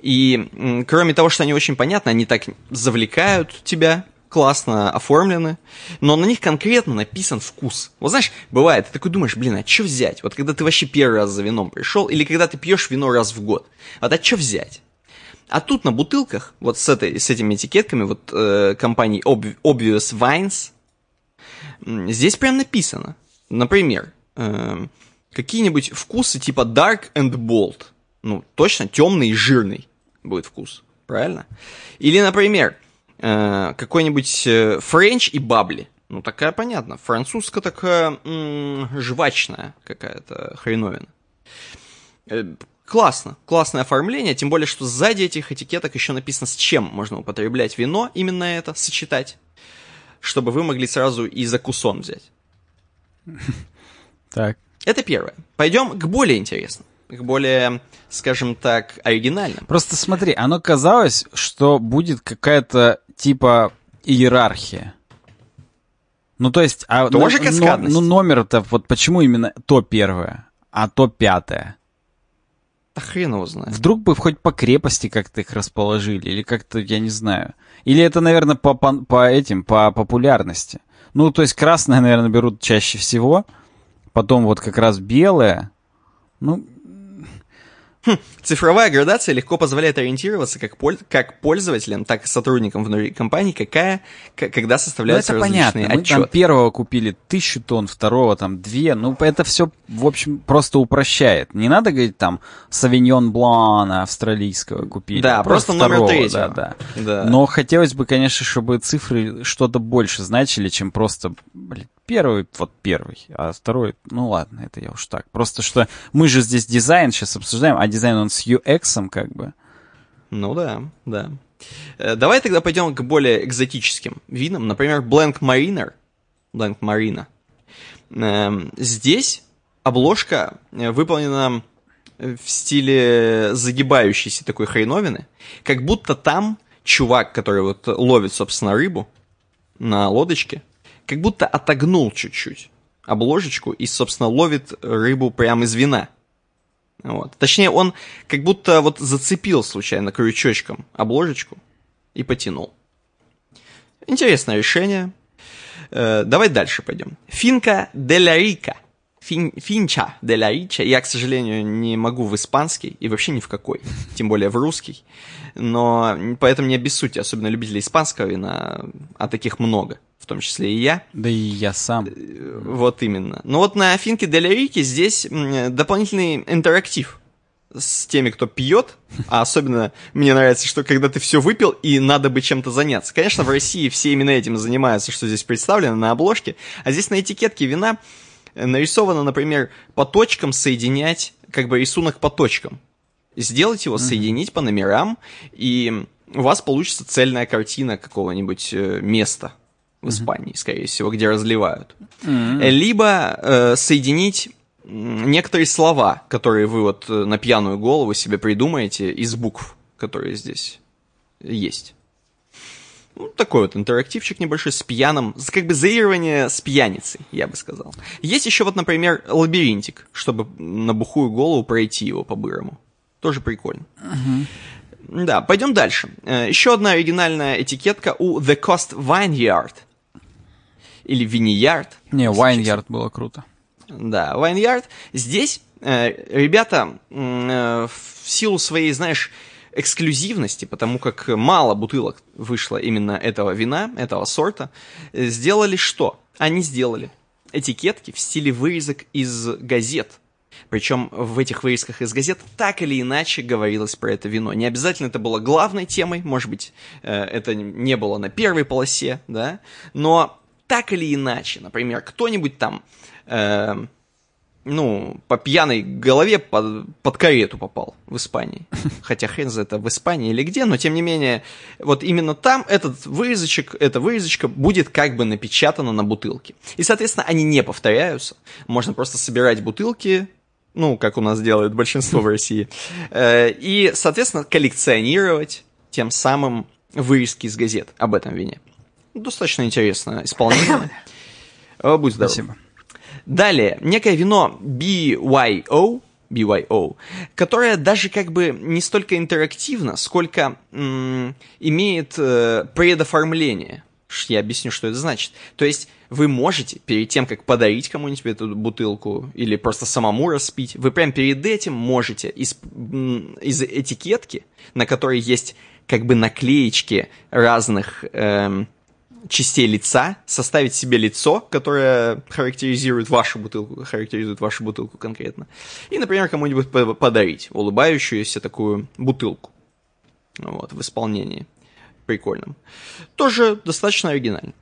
И кроме того, что они очень понятны, они так завлекают тебя, классно оформлены, но на них конкретно написан вкус. Вот знаешь, бывает, ты такой думаешь, блин, а что взять? Вот когда ты вообще первый раз за вином пришел, или когда ты пьешь вино раз в год, вот а что взять? А тут на бутылках, вот с, этой, с этими этикетками, вот э, компании Ob- Obvious Wines, здесь прям написано, например, э, какие-нибудь вкусы типа Dark and Bold. Ну, точно, темный и жирный будет вкус, правильно? Или, например, какой-нибудь э, French and bubbly. Ну, такая понятно. Французская такая м- жвачная какая-то хреновина. Э, классно, классное оформление, тем более, что сзади этих этикеток еще написано, с чем можно употреблять вино, именно это, сочетать, чтобы вы могли сразу и закусон взять. Так. Это первое. Пойдем к более интересному к более, скажем так, оригинальным. Просто смотри, оно казалось, что будет какая-то типа иерархия. Ну, то есть... А, Тоже каскадность. Ну, номер-то, вот почему именно то первое, а то пятое? Да хрен его знает. Вдруг бы хоть по крепости как-то их расположили, или как-то, я не знаю. Или это, наверное, по, по, по этим, по популярности. Ну, то есть красное, наверное, берут чаще всего, потом вот как раз белое. Ну, Хм, цифровая градация легко позволяет ориентироваться как, поль- как пользователям, так и сотрудникам внутри компании, какая, к- когда составляются ну, это понятно. Мы отчеты. там первого купили тысячу тонн, второго там две. Ну, это все, в общем, просто упрощает. Не надо говорить там Савиньон Блана австралийского купили. Да, а просто номер второго, третьего. Да, да. Да. Но хотелось бы, конечно, чтобы цифры что-то больше значили, чем просто, блин, первый, вот первый, а второй, ну ладно, это я уж так. Просто что мы же здесь дизайн сейчас обсуждаем, а дизайн он с UX как бы. Ну да, да. Э, Давай тогда пойдем к более экзотическим винам. Например, Blank Mariner. Blank Marina. Эм, Здесь обложка э, выполнена э, в стиле загибающейся такой хреновины. Как будто там чувак, который вот ловит, собственно, рыбу на лодочке, как будто отогнул чуть-чуть обложечку и, собственно, ловит рыбу прямо из вина. Вот. Точнее, он как будто вот зацепил случайно крючочком обложечку и потянул. Интересное решение. Э, давай дальше пойдем. Финка де ла Рика. Фин, финча де ла Рича. Я, к сожалению, не могу в испанский и вообще ни в какой, тем более в русский. Но поэтому не обессудьте, особенно любители испанского вина, а таких много, том числе и я. Да и я сам. Вот именно. Но вот на Финке Деля Рике здесь дополнительный интерактив с теми, кто пьет, а особенно мне нравится, что когда ты все выпил и надо бы чем-то заняться. Конечно, в России все именно этим занимаются, что здесь представлено на обложке, а здесь на этикетке вина э, нарисовано, например, по точкам соединять, как бы рисунок по точкам. Сделать его, соединить по номерам, и у вас получится цельная картина какого-нибудь э, места в Испании, скорее всего, где разливают. Э, Либо э, соединить некоторые слова, которые вы вот э, на пьяную голову себе придумаете из букв, которые здесь есть. Ну, такой вот интерактивчик небольшой с пьяным, как бы заигрывание с пьяницей, я бы сказал. Есть еще вот, например, лабиринтик, чтобы на бухую голову пройти его по-бырому. Тоже прикольно. Да, пойдем дальше. Э, Еще одна оригинальная этикетка у The Cost Vineyard. Или Vineyard. Не, Вайнярд было круто. Да, Vineyard. Здесь э, ребята э, в силу своей, знаешь, эксклюзивности, потому как мало бутылок вышло именно этого вина, этого сорта, сделали что? Они сделали этикетки в стиле вырезок из газет. Причем в этих вырезках из газет так или иначе говорилось про это вино. Не обязательно это было главной темой, может быть, э, это не было на первой полосе, да, но так или иначе, например, кто-нибудь там, э, ну, по пьяной голове под, под карету попал в Испании. Хотя хрен за это в Испании или где, но тем не менее, вот именно там этот вырезочек, эта вырезочка будет как бы напечатана на бутылке. И, соответственно, они не повторяются. Можно просто собирать бутылки, ну, как у нас делают большинство в России, э, и, соответственно, коллекционировать тем самым вырезки из газет об этом вине. Достаточно интересно исполнение. О, Будь здоров. Спасибо. Далее, некое вино BYO, BYO, которое даже как бы не столько интерактивно, сколько м, имеет э, предоформление. Я объясню, что это значит. То есть вы можете перед тем, как подарить кому-нибудь эту бутылку или просто самому распить, вы прям перед этим можете из, из этикетки, на которой есть как бы наклеечки разных эм, частей лица, составить себе лицо, которое характеризует вашу бутылку, характеризует вашу бутылку конкретно, и, например, кому-нибудь по- подарить улыбающуюся такую бутылку. Вот, в исполнении. Прикольном. Тоже достаточно оригинально.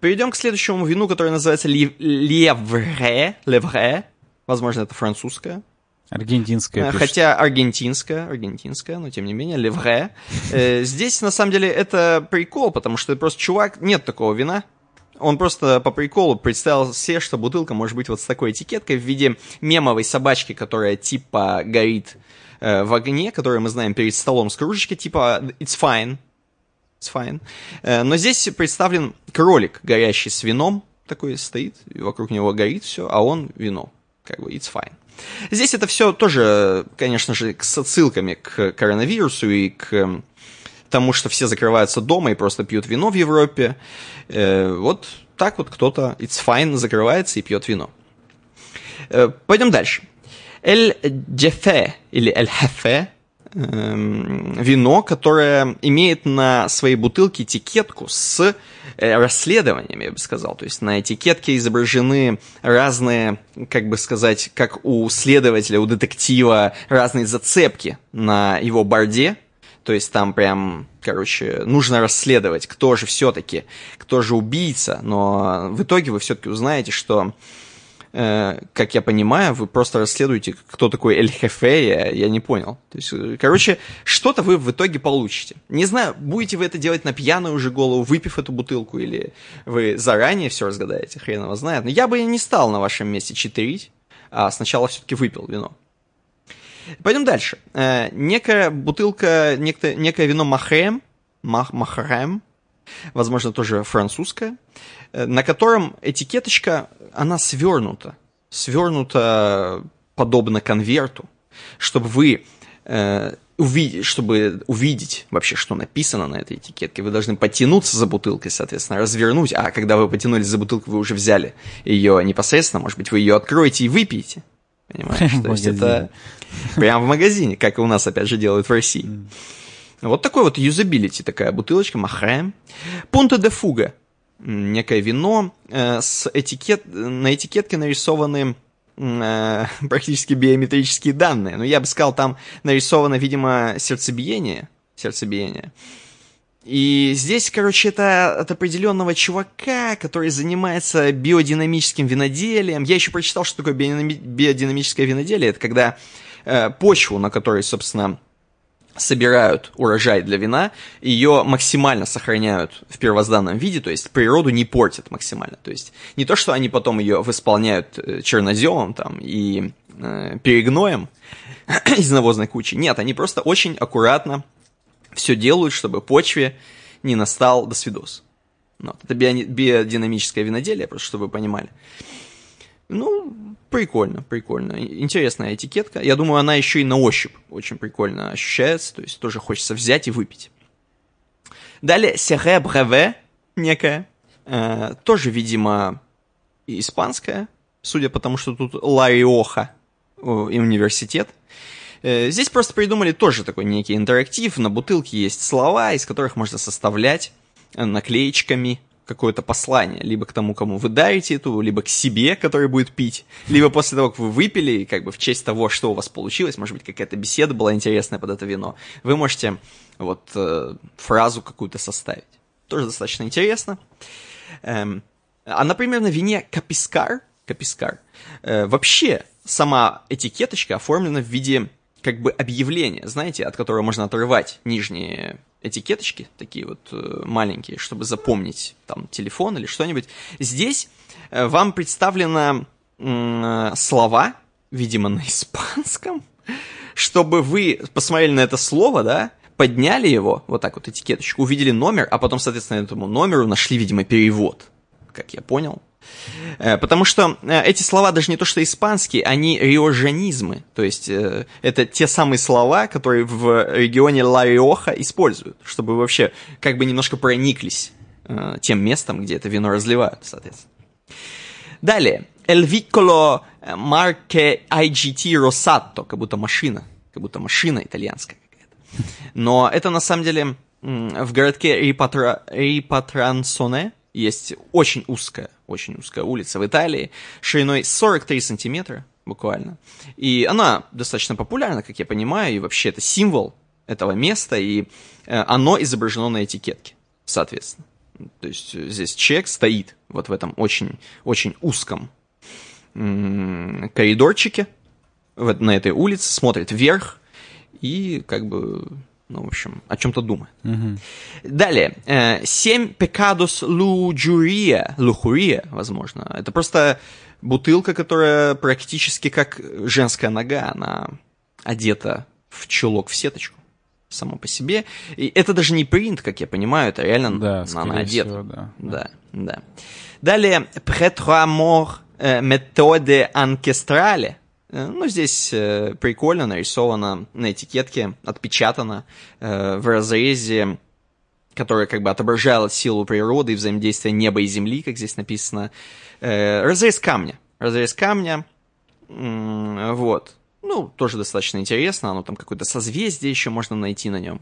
Перейдем к следующему вину, которое называется Лев- Левре, Левре, возможно, это французское, Аргентинская Э, пишет. Хотя аргентинская, аргентинская, но тем не менее, левре. Э, Здесь, на самом деле, это прикол, потому что просто чувак, нет такого вина. Он просто по приколу представил себе, что бутылка может быть вот с такой этикеткой в виде мемовой собачки, которая типа горит э, в огне, которую мы знаем перед столом с кружечкой, типа it's fine, it's fine. Э, Но здесь представлен кролик, горящий с вином, такой стоит, вокруг него горит все, а он вино, как бы it's fine. Здесь это все тоже, конечно же, с отсылками к коронавирусу и к тому, что все закрываются дома и просто пьют вино в Европе. Э, вот так вот кто-то, it's fine, закрывается и пьет вино. Э, пойдем дальше. Эль Джефе или Эль Хефе эм, вино, которое имеет на своей бутылке этикетку с э, расследованиями, я бы сказал. То есть на этикетке изображены разные, как бы сказать, как у следователя, у детектива, разные зацепки на его борде. То есть там прям, короче, нужно расследовать, кто же все-таки, кто же убийца. Но в итоге вы все-таки узнаете, что как я понимаю, вы просто расследуете, кто такой Эль Хефе, я, я не понял. То есть, э, короче, что-то вы в итоге получите. Не знаю, будете вы это делать на пьяную уже голову, выпив эту бутылку, или вы заранее все разгадаете, хрен его знает. Но я бы не стал на вашем месте читерить, а сначала все-таки выпил вино. Пойдем дальше. Э, некая бутылка, некое, некое вино Махрем, Мах, Махрем, возможно, тоже французское, на котором этикеточка она свернута, свернута подобно конверту, чтобы вы э, увидеть, чтобы увидеть вообще, что написано на этой этикетке, вы должны потянуться за бутылкой, соответственно, развернуть, а когда вы потянулись за бутылкой, вы уже взяли ее непосредственно, может быть, вы ее откроете и выпьете. Понимаешь? То есть это прямо в магазине, как и у нас, опять же, делают в России. Вот такой вот юзабилити, такая бутылочка, махаем. Пунто де фуга некое вино, э, с этикет, на этикетке нарисованы э, практически биометрические данные. Но я бы сказал, там нарисовано, видимо, сердцебиение. Сердцебиение. И здесь, короче, это от определенного чувака, который занимается биодинамическим виноделием. Я еще прочитал, что такое биодинамическое виноделие. Это когда э, почву, на которой, собственно, собирают урожай для вина, ее максимально сохраняют в первозданном виде, то есть природу не портят максимально. То есть не то, что они потом ее восполняют э, черноземом там, и э, перегноем из навозной кучи. Нет, они просто очень аккуратно все делают, чтобы почве не настал досвидос. Вот. Это биодинамическое виноделие, просто чтобы вы понимали. Ну, прикольно, прикольно. Интересная этикетка. Я думаю, она еще и на ощупь очень прикольно ощущается. То есть тоже хочется взять и выпить. Далее, Сере Бреве некая. Э, тоже, видимо, испанская. Судя по тому, что тут Лариоха и университет. Э, здесь просто придумали тоже такой некий интерактив. На бутылке есть слова, из которых можно составлять наклеечками какое-то послание, либо к тому, кому вы дарите эту, либо к себе, который будет пить, либо после того, как вы выпили, как бы в честь того, что у вас получилось, может быть, какая-то беседа была интересная под это вино, вы можете вот э, фразу какую-то составить. Тоже достаточно интересно. Эм, а, например, на вине Капискар, Капискар, э, вообще сама этикеточка оформлена в виде как бы объявления, знаете, от которого можно отрывать нижние этикеточки, такие вот э, маленькие, чтобы запомнить там телефон или что-нибудь. Здесь э, вам представлено э, слова, видимо, на испанском, чтобы вы посмотрели на это слово, да, подняли его, вот так вот этикеточку, увидели номер, а потом, соответственно, этому номеру нашли, видимо, перевод, как я понял. Э, потому что э, эти слова даже не то что испанские, они риожанизмы. То есть э, это те самые слова, которые в регионе Ла-Риоха используют, чтобы вообще как бы немножко прониклись тем местом, где это вино разливают, соответственно. Далее. El Vicolo Marche IGT Rosato, как будто машина, как будто машина итальянская какая-то. Но это на самом деле в городке Рипатра... Рипатрансоне, есть очень узкая, очень узкая улица в Италии, шириной 43 сантиметра буквально. И она достаточно популярна, как я понимаю, и вообще это символ этого места, и э, оно изображено на этикетке, соответственно. То есть здесь человек стоит вот в этом очень, очень узком коридорчике вот на этой улице, смотрит вверх и как бы ну, в общем, о чем-то думает. Угу. Далее. Э, семь пекадос луджурия, лухурия, возможно. Это просто бутылка, которая практически как женская нога, она одета в чулок в сеточку само по себе. И это даже не принт, как я понимаю, это реально да, она одета. Всего, да. да, да. Далее, претроамор методе анкестрале. Э, ну, здесь э, прикольно нарисовано на этикетке, отпечатано э, в разрезе, который как бы отображает силу природы и взаимодействие неба и земли, как здесь написано. Разрез камня. Разрез камня. Вот. Ну, тоже достаточно интересно, оно там какое-то созвездие еще можно найти на нем.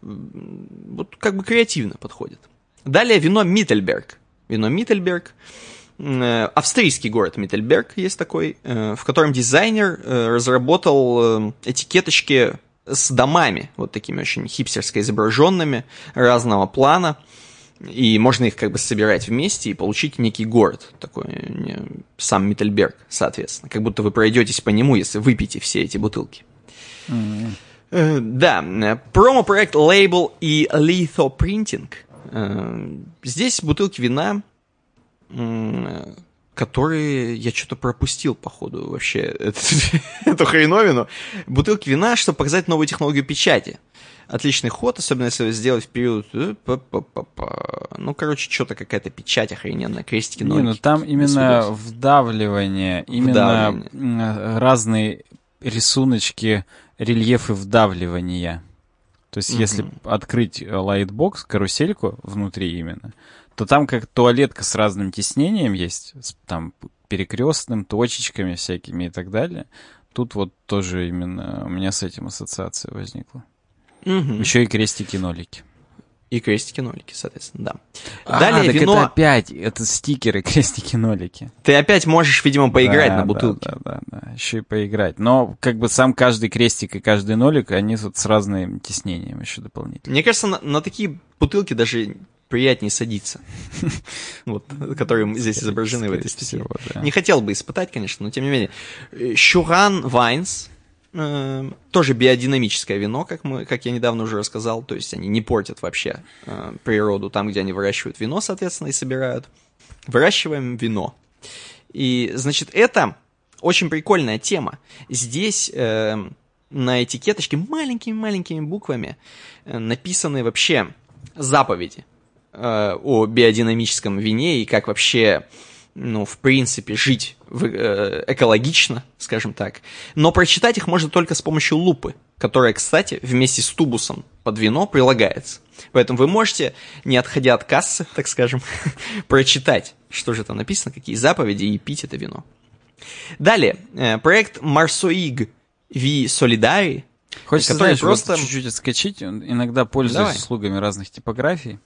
Вот как бы креативно подходит. Далее вино Миттельберг. Вино Миттельберг. Э, австрийский город Миттельберг есть такой, э, в котором дизайнер э, разработал этикеточки с домами, вот такими очень хипстерско изображенными, разного плана. И можно их как бы собирать вместе и получить некий город, такой сам Миттельберг, соответственно. Как будто вы пройдетесь по нему, если выпьете все эти бутылки. Mm-hmm. Да, промо-проект Label и Litho Printing. Здесь бутылки вина которые я что-то пропустил, походу, вообще эту, эту хреновину. Бутылки вина, чтобы показать новую технологию печати. Отличный ход, особенно если сделать в период... Э, ну, короче, что-то какая-то печать охрененная, крестики, нолики. Не, ну там именно вдавливание, именно вдавливание. разные рисуночки, рельефы вдавливания. То есть, mm-hmm. если открыть лайтбокс, карусельку внутри именно, то там как туалетка с разным тиснением есть, с, там перекрестным, точечками всякими и так далее. Тут вот тоже именно у меня с этим ассоциация возникла. Угу. Еще и крестики-нолики. И крестики-нолики, соответственно, да. А, Далее так вино... это опять, это стикеры, крестики-нолики. Ты опять можешь, видимо, поиграть да, на бутылке. Да, да, да, да, еще и поиграть. Но как бы сам каждый крестик и каждый нолик, они вот с разным тиснением еще дополнительно. Мне кажется, на, на такие бутылки даже приятнее садиться. Вот, которые здесь изображены в этой статье. Не хотел бы испытать, конечно, но тем не менее. Щуран Вайнс, э, тоже биодинамическое вино, как, мы, как я недавно уже рассказал, то есть они не портят вообще э, природу там, где они выращивают вино, соответственно, и собирают. Выращиваем вино. И, значит, это очень прикольная тема. Здесь э, на этикеточке маленькими-маленькими буквами э, написаны вообще заповеди э, о биодинамическом вине и как вообще, ну, в принципе, жить в, э, экологично, скажем так. Но прочитать их можно только с помощью лупы, которая, кстати, вместе с тубусом под вино прилагается. Поэтому вы можете, не отходя от кассы, так скажем, прочитать, что же там написано, какие заповеди, и пить это вино. Далее, э, проект Marsoig V Solidari, Хочется, знаешь, просто... чуть-чуть отскочить. Иногда пользуюсь Давай. услугами разных типографий.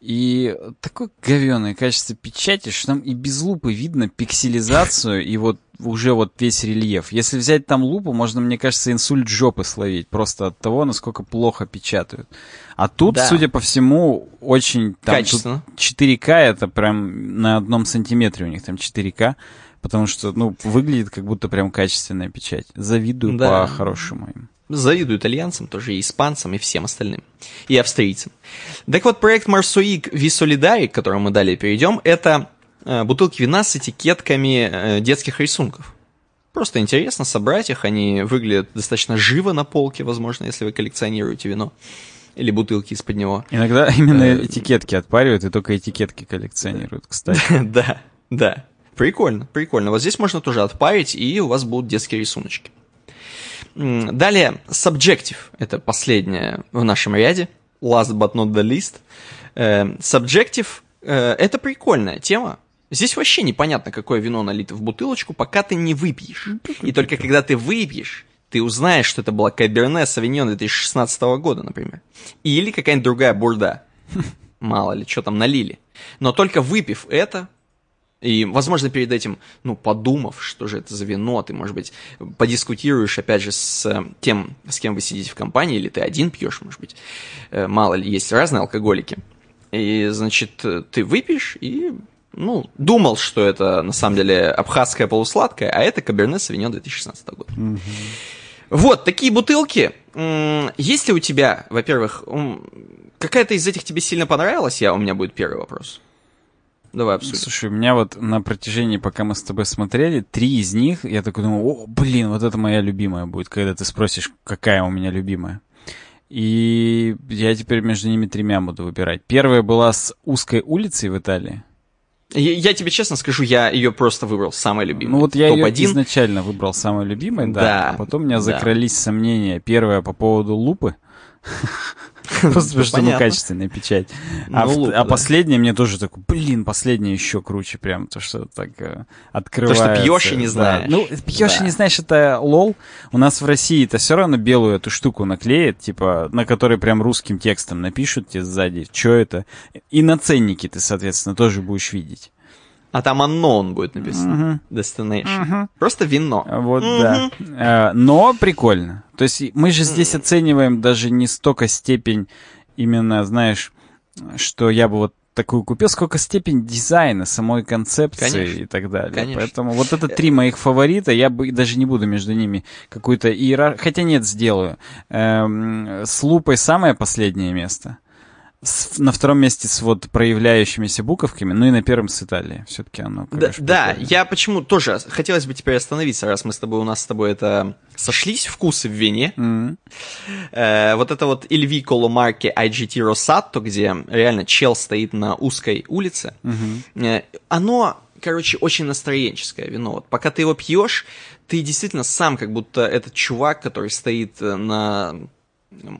И такое говеное качество печати, что там и без лупы видно пикселизацию и вот уже вот весь рельеф. Если взять там лупу, можно, мне кажется, инсульт жопы словить просто от того, насколько плохо печатают. А тут, да. судя по всему, очень... Там, Качественно. 4К это прям на одном сантиметре у них там 4К, потому что, ну, выглядит как будто прям качественная печать. Завидую да. по-хорошему им завидую итальянцам, тоже и испанцам, и всем остальным, и австрийцам. Так вот, проект Марсуик Висолидари, к которому мы далее перейдем, это э, бутылки вина с этикетками э, детских рисунков. Просто интересно собрать их, они выглядят достаточно живо на полке, возможно, если вы коллекционируете вино. Или бутылки из-под него. Иногда именно э, этикетки отпаривают, и только этикетки коллекционируют, кстати. Да, да. Прикольно, прикольно. Вот здесь можно тоже отпарить, и у вас будут детские рисуночки. Далее, subjective, это последнее в нашем ряде, last but not the least. Э, subjective э, это прикольная тема. Здесь вообще непонятно, какое вино налито в бутылочку, пока ты не выпьешь. И только когда ты выпьешь, ты узнаешь, что это была Каберне Савиньон 2016 года, например. Или какая-нибудь другая бурда. Мало ли, что там налили. Но только выпив это, и, возможно, перед этим, ну, подумав, что же это за вино, ты, может быть, подискутируешь, опять же, с э, тем, с кем вы сидите в компании, или ты один пьешь, может быть, э, мало ли, есть разные алкоголики. И, значит, ты выпьешь и, ну, думал, что это, на самом деле, абхазская полусладкая, а это Каберне Савиньон 2016 года. Mm-hmm. Вот, такие бутылки. Есть ли у тебя, во-первых, какая-то из этих тебе сильно понравилась? Я, у меня будет первый вопрос. Давай обсудим. Слушай, у меня вот на протяжении, пока мы с тобой смотрели, три из них, я такой думаю, о, блин, вот это моя любимая будет, когда ты спросишь, какая у меня любимая. И я теперь между ними тремя буду выбирать. Первая была с узкой улицей в Италии. Я, я тебе честно скажу, я ее просто выбрал самой любимой. Ну вот я ее изначально выбрал самой любимой, да. да. А потом у меня да. закрылись сомнения. Первая по поводу лупы. Просто потому что ну, качественная печать. А, Ну, лук, а да. последняя мне тоже такой, блин, последняя еще круче прям, то, что так э, открывается. пьешь и не Да. знаешь. Ну, пьешь и Да. не знаешь, это лол. У нас в России это все равно белую эту штуку наклеят, типа, на которой прям русским текстом напишут тебе сзади, что это. И на ценнике ты, соответственно, тоже будешь видеть. А там unknown будет написано. Destination. Просто вино. Вот, да. Э, Но прикольно. То есть мы же здесь оцениваем даже не столько степень именно, знаешь, что я бы вот такую купил, сколько степень дизайна, самой концепции Конечно. и так далее. Конечно. Поэтому вот это три моих фаворита, я бы даже не буду между ними какую-то иерар... Хотя нет, сделаю. Эм, с лупой самое последнее место. С- на втором месте с вот проявляющимися буковками, ну и на первом с Италией. Все-таки оно, Да, конечно, да, прикольно. я почему тоже хотелось бы теперь остановиться, раз мы с тобой, у нас с тобой это сошлись вкусы в вине. Мгм. Э, вот это вот Il Vicolo марки IGT Rosato, где реально чел стоит на узкой улице, э, оно, короче, очень настроенческое вино. Вот пока ты его пьешь, ты действительно сам как будто этот чувак, который стоит э, на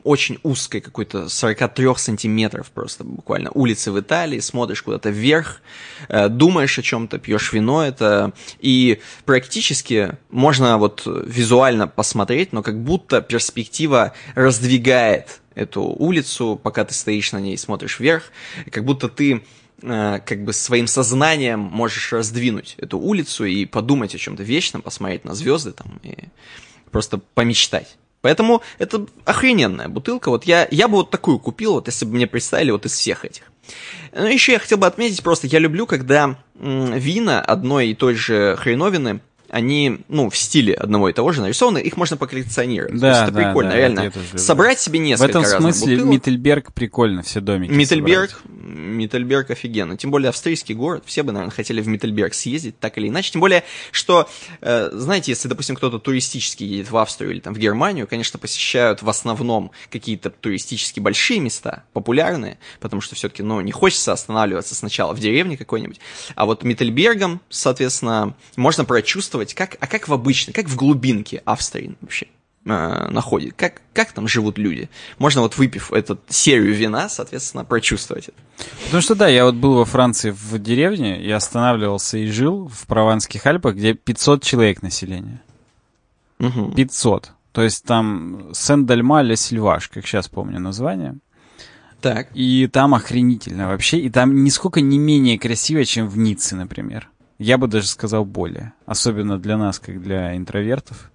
очень узкой какой-то 43 сантиметров просто буквально. Улицы в Италии, смотришь куда-то вверх, э, думаешь о чем-то, пьешь вино это, и практически можно вот визуально посмотреть, но как будто перспектива раздвигает эту улицу, пока ты стоишь на ней смотришь вверх, как будто ты э, как бы своим сознанием можешь раздвинуть эту улицу и подумать о чем-то вечном, посмотреть на звезды там и просто помечтать. Поэтому это охрененная бутылка. Вот я, я бы вот такую купил, вот если бы мне представили вот из всех этих. Ну, еще я хотел бы отметить просто, я люблю, когда м, вина одной и той же хреновины, они, ну, в стиле одного и того же нарисованы, их можно поколлекционировать. Да, То есть это да, прикольно, да, реально. Собрать себе В несколько этом разных смысле бутылок. Миттельберг прикольно все домики Миттельберг. Миттельберг офигенно. Тем более австрийский город, все бы, наверное, хотели в Миттельберг съездить, так или иначе. Тем более, что, э, знаете, если, допустим, кто-то туристически едет в Австрию или там в Германию, конечно, посещают в основном какие-то туристически большие места, популярные, потому что все-таки, ну, не хочется останавливаться сначала в деревне какой-нибудь. А вот Миттельбергом, соответственно, можно прочувствовать, как, а как в обычной, как в глубинке Австрии вообще э, находит, как, как там живут люди. Можно вот выпив эту серию вина, соответственно, прочувствовать это. Потому что да, я вот был во Франции в деревне, я останавливался и жил в Прованских Альпах, где 500 человек населения. Мгм. 500. То есть там Сен-Дальма-Ле-Сильваш, как сейчас помню название. Так. И там охренительно вообще. И там нисколько не менее красиво, чем в Ницце, например. Я бы даже сказал более. Особенно для нас, как для интровертов.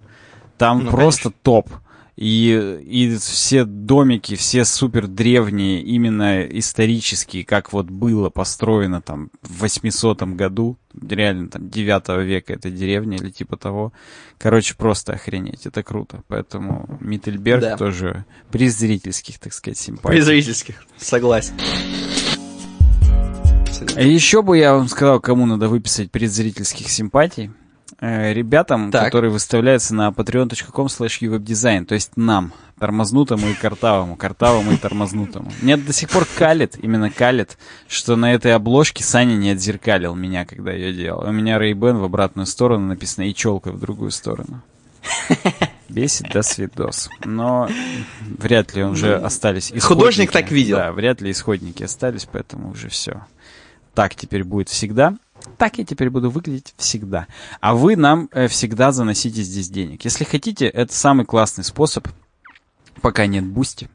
Там Ну, просто топ. И, и все домики, все супер древние, именно исторические, как вот было построено там в 800 году, реально там 9 века эта деревня или типа того. Короче, просто охренеть, это круто. Поэтому Миттельберг Да. тоже при зрительских, так сказать, симпатий. При зрительских. Согласен. А Еще бы я вам сказал, кому надо выписать предзрительских симпатий. Э, Ребятам, Так. которые выставляются на patreon.com slash то есть нам, тормознутому и картавому, картавому и тормознутому. Меня до сих пор калит, именно калит, что на этой обложке Саня не отзеркалил меня, когда ее делал. У меня Ray-Ban в обратную сторону написано и челкой в другую сторону. Бесит до свидос. Но вряд ли уже остались исходники. Ну, художник так видел. Да, вряд ли исходники остались, поэтому уже все. Так теперь будет всегда. Так я теперь буду выглядеть всегда. А вы нам э, всегда заносите здесь денег. Если хотите, это самый классный способ, пока нет бусти.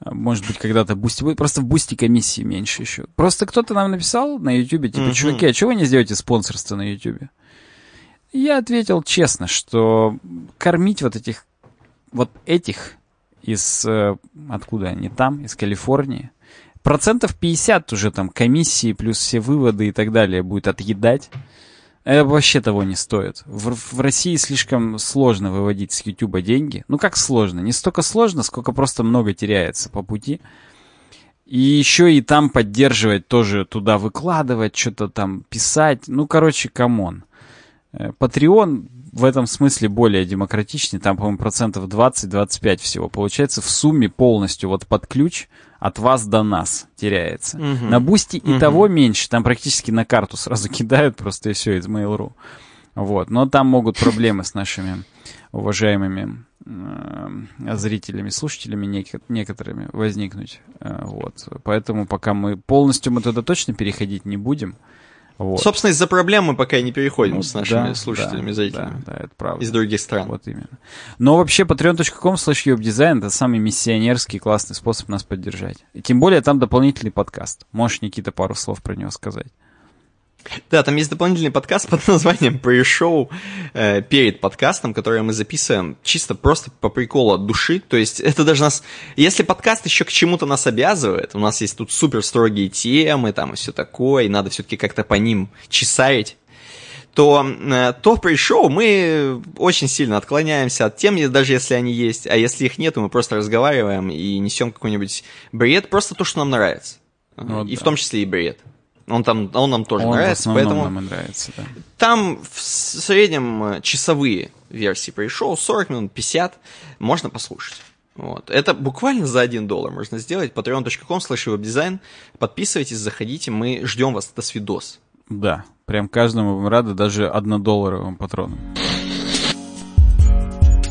А, Может быть, когда-то бусти будет. Просто в бусти комиссии меньше еще. Просто кто-то нам написал на ютубе, типа, чуваки, а чего вы не сделаете спонсорство на ютубе? Я ответил честно, что кормить вот этих, вот этих из, э, откуда они там, из Калифорнии, процентов 50 уже там комиссии плюс все выводы и так далее будет отъедать. Это вообще того не стоит. В, в России слишком сложно выводить с Ютуба деньги. Ну как сложно? Не столько сложно, сколько просто много теряется по пути. И еще и там поддерживать тоже туда выкладывать, что-то там писать. Ну, короче, come on. Э, Patreon в этом смысле более демократичный, там, по-моему, процентов 20-25 всего. Получается, в сумме полностью вот под ключ от вас до нас теряется. Мгм. На Boosty и того меньше, там практически на карту сразу кидают просто и все из Mail.ru. Вот. Но там могут проблемы с нашими уважаемыми э, зрителями, слушателями нек- некоторыми возникнуть. Э, вот. Поэтому пока мы полностью мы туда точно переходить не будем. Вот. Собственно, из-за проблем мы пока и не переходим ну, с нашими да, слушателями да, зрителями. Да, да, это правда. Из других стран. Вот именно. Но вообще patreon.com slash design это самый миссионерский классный способ нас поддержать. И тем более там дополнительный подкаст. Можешь, Никита, пару слов про него сказать? Да, там есть дополнительный подкаст под названием «Pre-шоу» э, перед подкастом, который мы записываем чисто просто по приколу от души. То есть это даже нас... Если подкаст еще к чему-то нас обязывает, у нас есть тут супер строгие темы там и все такое, и надо все-таки как-то по ним чесарить, то, э, то при-шоу мы очень сильно отклоняемся от тем, даже если они есть. А если их нет, мы просто разговариваем и несем какой-нибудь бред, просто то, что нам нравится. Ну, и да. в том числе и бред. Он, там, он нам тоже он нравится, поэтому... нам и нравится, да. Там в среднем э, часовые версии пришел, 40 минут, 50, можно послушать. Вот. Это буквально за 1 доллар можно сделать. patreon.com slash webdesign. Подписывайтесь, заходите, мы ждем вас. Это свидос. Да, прям каждому мы рады, даже 1 долларовым патронам.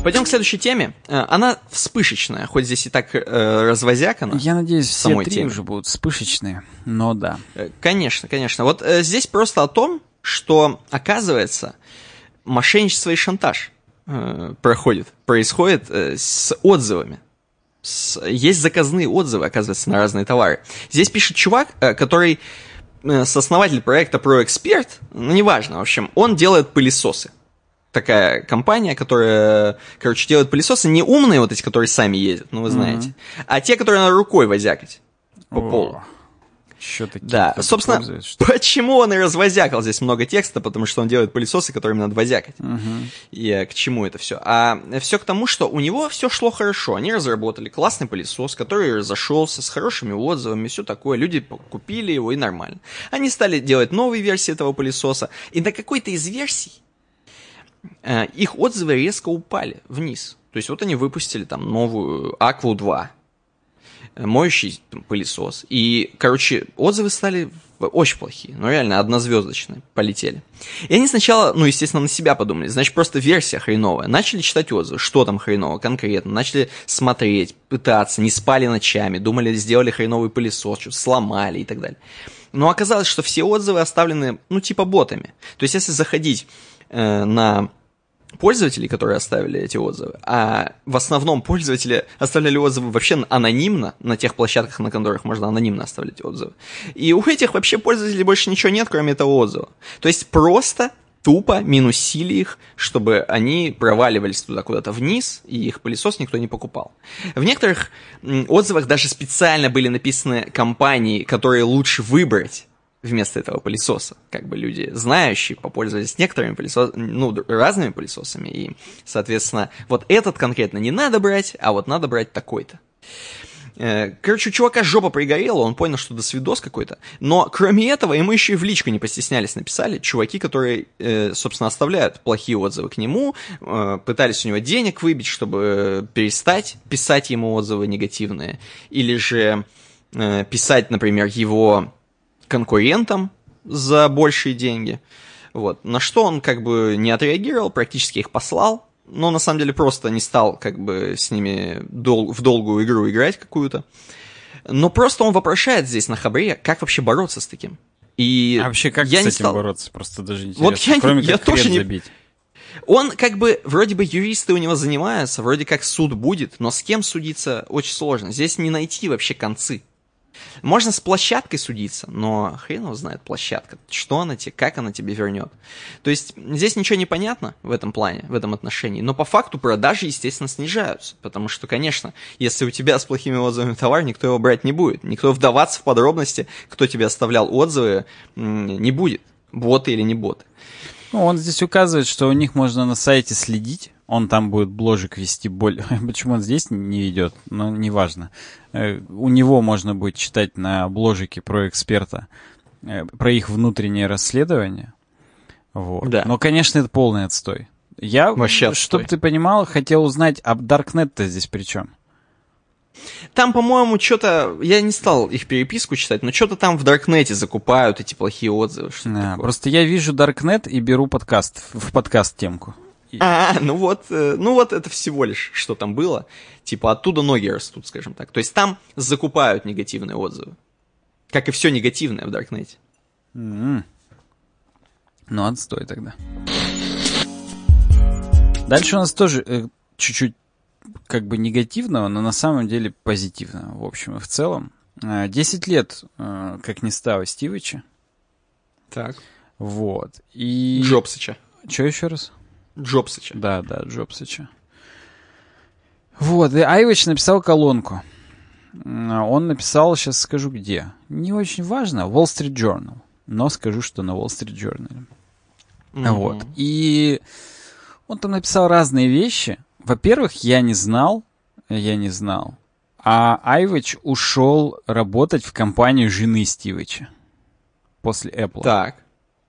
Пойдем к следующей теме. Э, она вспышечная, хоть здесь и так э, развозякана. Я надеюсь, все три теме. уже будут вспышечные, но да. Э, конечно, конечно. Вот э, здесь просто о том, что, оказывается, мошенничество и шантаж э, проходит, происходит э, с отзывами. С, есть заказные отзывы, оказывается, на разные товары. Здесь пишет чувак, э, который э, сооснователь проекта ProExpert, ну, неважно, в общем, он делает пылесосы такая компания, которая, короче, делает пылесосы не умные, вот эти, которые сами ездят, ну вы знаете, mm-hmm. а те, которые надо рукой возякать по О, полу. Еще такие. Да, собственно, почему он и развозякал здесь много текста, потому что он делает пылесосы, которыми надо возякать. Угу. И а, к чему это все? А все к тому, что у него все шло хорошо. Они разработали классный пылесос, который разошелся с хорошими отзывами, все такое. Люди купили его и нормально. Они стали делать новые версии этого пылесоса, и на какой-то из версий Э, их отзывы резко упали вниз. То есть вот они выпустили там новую Aqua 2, э, моющий там, пылесос. И, короче, отзывы стали очень плохие, ну реально однозвездочные, полетели. И они сначала, ну, естественно, на себя подумали, значит, просто версия хреновая. Начали читать отзывы, что там хреново конкретно, начали смотреть, пытаться, не спали ночами, думали, сделали хреновый пылесос, что-то сломали и так далее. Но оказалось, что все отзывы оставлены, ну, типа ботами. То есть, если заходить э, на пользователей, которые оставили эти отзывы, а в основном пользователи оставляли отзывы вообще анонимно на тех площадках, на которых можно анонимно оставлять отзывы. И у этих вообще пользователей больше ничего нет, кроме этого отзыва. То есть просто тупо минусили их, чтобы они проваливались туда куда-то вниз, и их пылесос никто не покупал. В некоторых отзывах даже специально были написаны компании, которые лучше выбрать вместо этого пылесоса. Как бы люди, знающие, попользовались некоторыми пылесосами, ну, разными пылесосами, и, соответственно, вот этот конкретно не надо брать, а вот надо брать такой-то. Э, короче, у чувака жопа пригорела, он понял, что до свидос какой-то. Но кроме этого, ему еще и в личку не постеснялись, написали чуваки, которые, э, собственно, оставляют плохие отзывы к нему, э, пытались у него денег выбить, чтобы перестать писать ему отзывы негативные. Или же писать, например, его конкурентам за большие деньги. Вот. На что он как бы не отреагировал, практически их послал, но на самом деле просто не стал как бы с ними дол- в долгую игру играть какую-то. Но просто он вопрошает здесь на хабре, как вообще бороться с таким. И а вообще как я с этим стал... бороться? Просто даже интересно. Вот я, Кроме я как тоже не... забить. Он как бы, вроде бы юристы у него занимаются, вроде как суд будет, но с кем судиться очень сложно. Здесь не найти вообще концы. Можно с площадкой судиться, но хрен его знает площадка, что она тебе, как она тебе вернет. То есть здесь ничего не понятно в этом плане, в этом отношении, но по факту продажи, естественно, снижаются, потому что, конечно, если у тебя с плохими отзывами товар, никто его брать не будет, никто вдаваться в подробности, кто тебе оставлял отзывы, не будет, боты или не боты. Ну, он здесь указывает, что у них можно на сайте следить, он там будет бложик вести боль. Почему он здесь не ведет? Ну, неважно. Э, у него можно будет читать на бложике про эксперта, э, про их внутреннее расследование. Вот. Да. Но, конечно, это полный отстой. Я, чтобы ты понимал, хотел узнать, а Darknet-то здесь при чем? Там, по-моему, что-то... Я не стал их переписку читать, но что-то там в Даркнете закупают эти плохие отзывы. Да, просто я вижу Даркнет и беру подкаст, в подкаст темку. А, ну вот, э, ну вот это всего лишь, что там было. Типа оттуда ноги растут, скажем так. То есть там закупают негативные отзывы. Как и все негативное в Даркнете. Mm-hmm. Ну, отстой тогда. Дальше у нас тоже э, чуть-чуть как бы негативного, но на самом деле позитивного, в общем и в целом. Э, десять лет, э, как не стало Стивича. Так. Вот. И... Джобсыча. Что еще раз? Джобсыча. Да, да, Джобсыча. Вот, и Айвич написал колонку. Он написал, сейчас скажу где. Не очень важно, Wall Street Journal. Но скажу, что на Wall Street Journal. Mm-hmm. Вот. И он там написал разные вещи. Во-первых, я не знал, я не знал. А Айвич ушел работать в компанию жены Стивича после Apple. Так.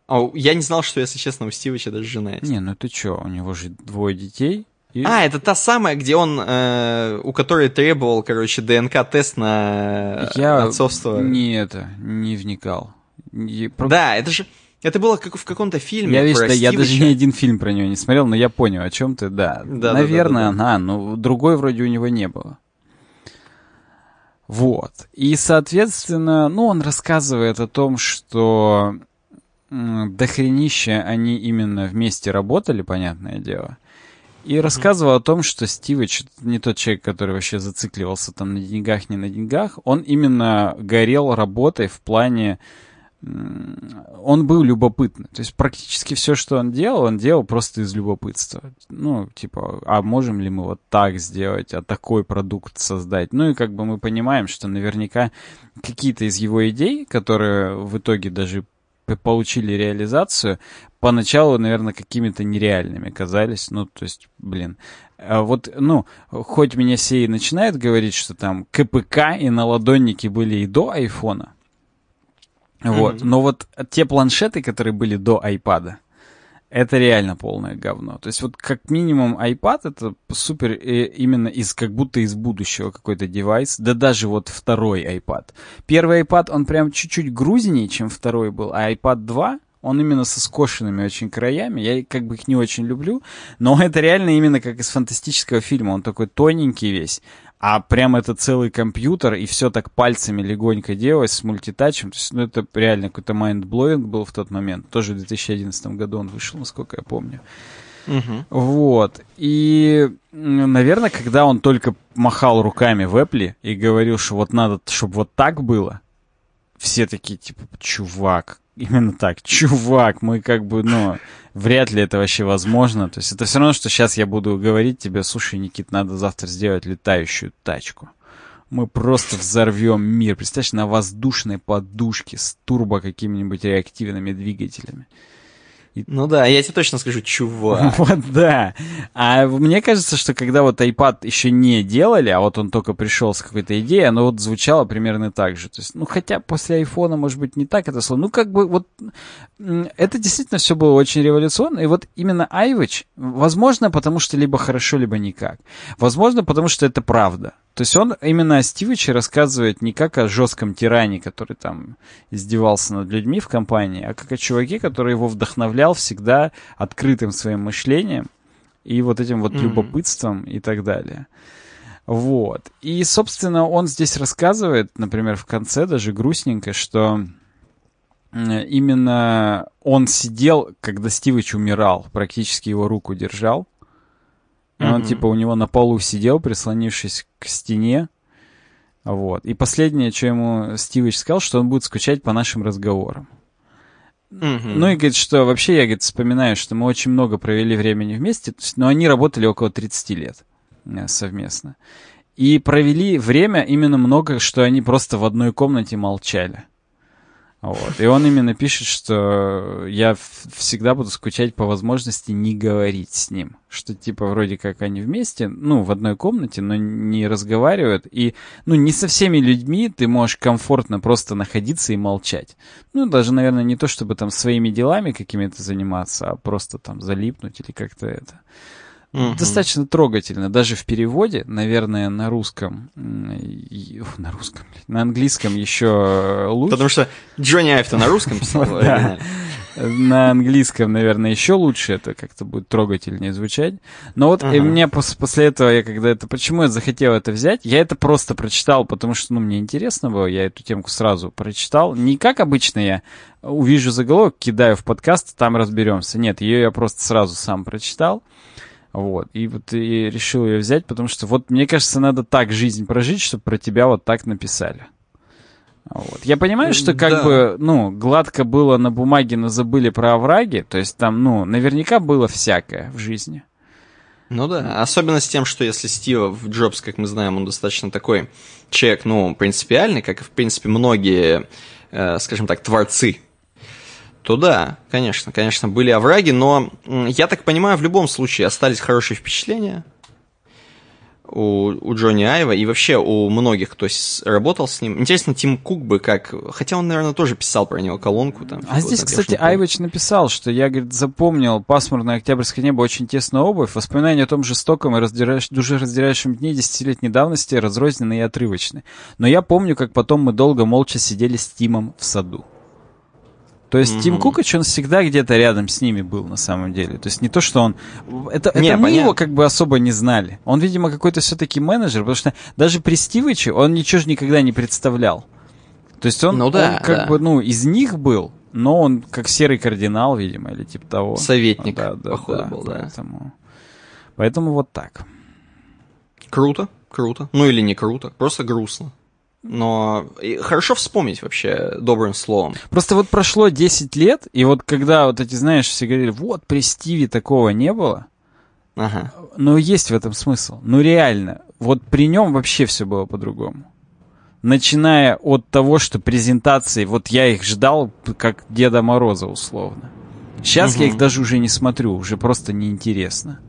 А я не знал, что, если честно, у Стивича даже жена есть. Не, ну ты чё, у него же двое детей. И... А, это та самая, где он, э, у которой требовал, короче, ДНК-тест на я отцовство. не это, не вникал. Не... Да, это же... Это было как в каком-то фильме. Я, видишь, да, я даже ни один фильм про него не смотрел, но я понял, о чем ты, да. да Наверное, да, да, да, да. но другой вроде у него не было. Вот. И, соответственно, ну, он рассказывает о том, что дохренища они именно вместе работали, понятное дело. И рассказывал о том, что Стивич не тот человек, который вообще зацикливался там на деньгах, не на деньгах. Он именно горел работой в плане... Он был любопытный. То есть практически все, что он делал, он делал просто из любопытства. Ну, типа, а можем ли мы вот так сделать, а такой продукт создать? Ну и как бы мы понимаем, что наверняка какие-то из его идей, которые в итоге даже получили реализацию, поначалу, наверное, какими-то нереальными казались. Ну, то есть, блин. А вот, ну, хоть меня все и начинают говорить, что там КПК и наладонники были и до айфона, mm-hmm. вот, но вот те планшеты, которые были до айпада, это реально полное говно. То есть вот как минимум iPad это супер э, именно из как будто из будущего какой-то девайс. Да даже вот второй iPad. Первый iPad он прям чуть-чуть грузнее, чем второй был, а iPad 2 он именно со скошенными очень краями. Я как бы их не очень люблю, но это реально именно как из фантастического фильма. Он такой тоненький весь, а прям это целый компьютер, и все так пальцами легонько делалось с мультитачем. То есть, ну, это реально какой-то mind-blowing был в тот момент. Тоже в 2011 году он вышел, насколько я помню. Угу. Вот. И, наверное, когда он только махал руками в Apple и говорил, что вот надо, чтобы вот так было, все такие, типа, чувак, именно так, чувак, мы как бы, ну, вряд ли это вообще возможно. То есть это все равно, что сейчас я буду говорить тебе, слушай, Никит, надо завтра сделать летающую тачку. Мы просто взорвем мир. Представляешь, на воздушной подушке с турбо какими-нибудь реактивными двигателями. Ну да, я тебе точно скажу, чувак. Вот да. А мне кажется, что когда вот iPad еще не делали, а вот он только пришел с какой-то идеей, оно вот звучало примерно так же. То есть, ну хотя после айфона, может быть, не так это слово. Ну как бы вот это действительно все было очень революционно. И вот именно iWatch, возможно, потому что либо хорошо, либо никак. Возможно, потому что это правда. То есть он именно о Стивиче рассказывает не как о жестком тиране, который там издевался над людьми в компании, а как о чуваке, который его вдохновлял всегда открытым своим мышлением и вот этим вот mm-hmm. любопытством и так далее. Вот. И, собственно, он здесь рассказывает, например, в конце даже грустненько, что именно он сидел, когда Стивич умирал, практически его руку держал, и он, типа, у него на полу сидел, прислонившись к стене. Вот. И последнее, что ему Стивич сказал, что он будет скучать по нашим разговорам. Mm-hmm. Ну и говорит, что вообще я, говорит, вспоминаю, что мы очень много провели времени вместе, но они работали около 30 лет э, совместно. И провели время именно много, что они просто в одной комнате молчали. Вот. И он именно пишет, что я всегда буду скучать по возможности не говорить с ним. Что типа вроде как они вместе, ну, в одной комнате, но не разговаривают. И, ну, не со всеми людьми ты можешь комфортно просто находиться и молчать. Ну, даже, наверное, не то, чтобы там своими делами какими-то заниматься, а просто там залипнуть или как-то это. Угу. Достаточно трогательно. Даже в переводе, наверное, на русском... На русском, на английском еще лучше. Потому что Джонни Айв на русском писал на английском, наверное, еще лучше это как-то будет трогательнее звучать. Но вот ага. и мне пос после этого, я когда это... Почему я захотел это взять? Я это просто прочитал, потому что, ну, мне интересно было, я эту темку сразу прочитал. Не как обычно я увижу заголовок, кидаю в подкаст, там разберемся. Нет, ее я просто сразу сам прочитал. Вот. И вот и решил ее взять, потому что вот мне кажется, надо так жизнь прожить, чтобы про тебя вот так написали. Вот. Я понимаю, что как да. бы, ну, гладко было на бумаге, но забыли про овраги. То есть там, ну, наверняка было всякое в жизни. Ну да, особенно с тем, что если Стива Джобс, как мы знаем, он достаточно такой человек, ну, принципиальный, как, в принципе, многие, э, скажем так, творцы, то да, конечно, конечно, были овраги, но я так понимаю, в любом случае остались хорошие впечатления у, у Джонни Айва и вообще у многих, кто с, работал с ним. Интересно, Тим Кук бы как... Хотя он, наверное, тоже писал про него колонку. Там, а здесь, кстати, Айвич написал, что я, говорит, запомнил пасмурное октябрьское небо, очень тесная обувь, воспоминания о том жестоком и раздирающ... душераздирающем дне десятилетней давности разрознены и отрывочны. Но я помню, как потом мы долго молча сидели с Тимом в саду. То есть mm-hmm. Тим Кукач, он всегда где-то рядом с ними был на самом деле. То есть не то, что он... Это, не, это мы его как бы особо не знали. Он, видимо, какой-то все-таки менеджер, потому что даже при Стивиче он ничего же никогда не представлял. То есть он, ну, да, он как да. бы, ну, из них был, но он как серый кардинал, видимо, или типа того. Советник, да, да, походу, да, был, да. Поэтому, поэтому вот так. Круто, круто. Ну или не круто, просто грустно. Но хорошо вспомнить вообще добрым словом. Просто вот прошло 10 лет, и вот когда вот эти, знаешь, все говорили, вот при Стиве такого не было, ага. но есть в этом смысл. Ну реально, вот при нем вообще все было по-другому. Начиная от того, что презентации, вот я их ждал, как Деда Мороза условно. Сейчас угу. я их даже уже не смотрю, уже просто неинтересно.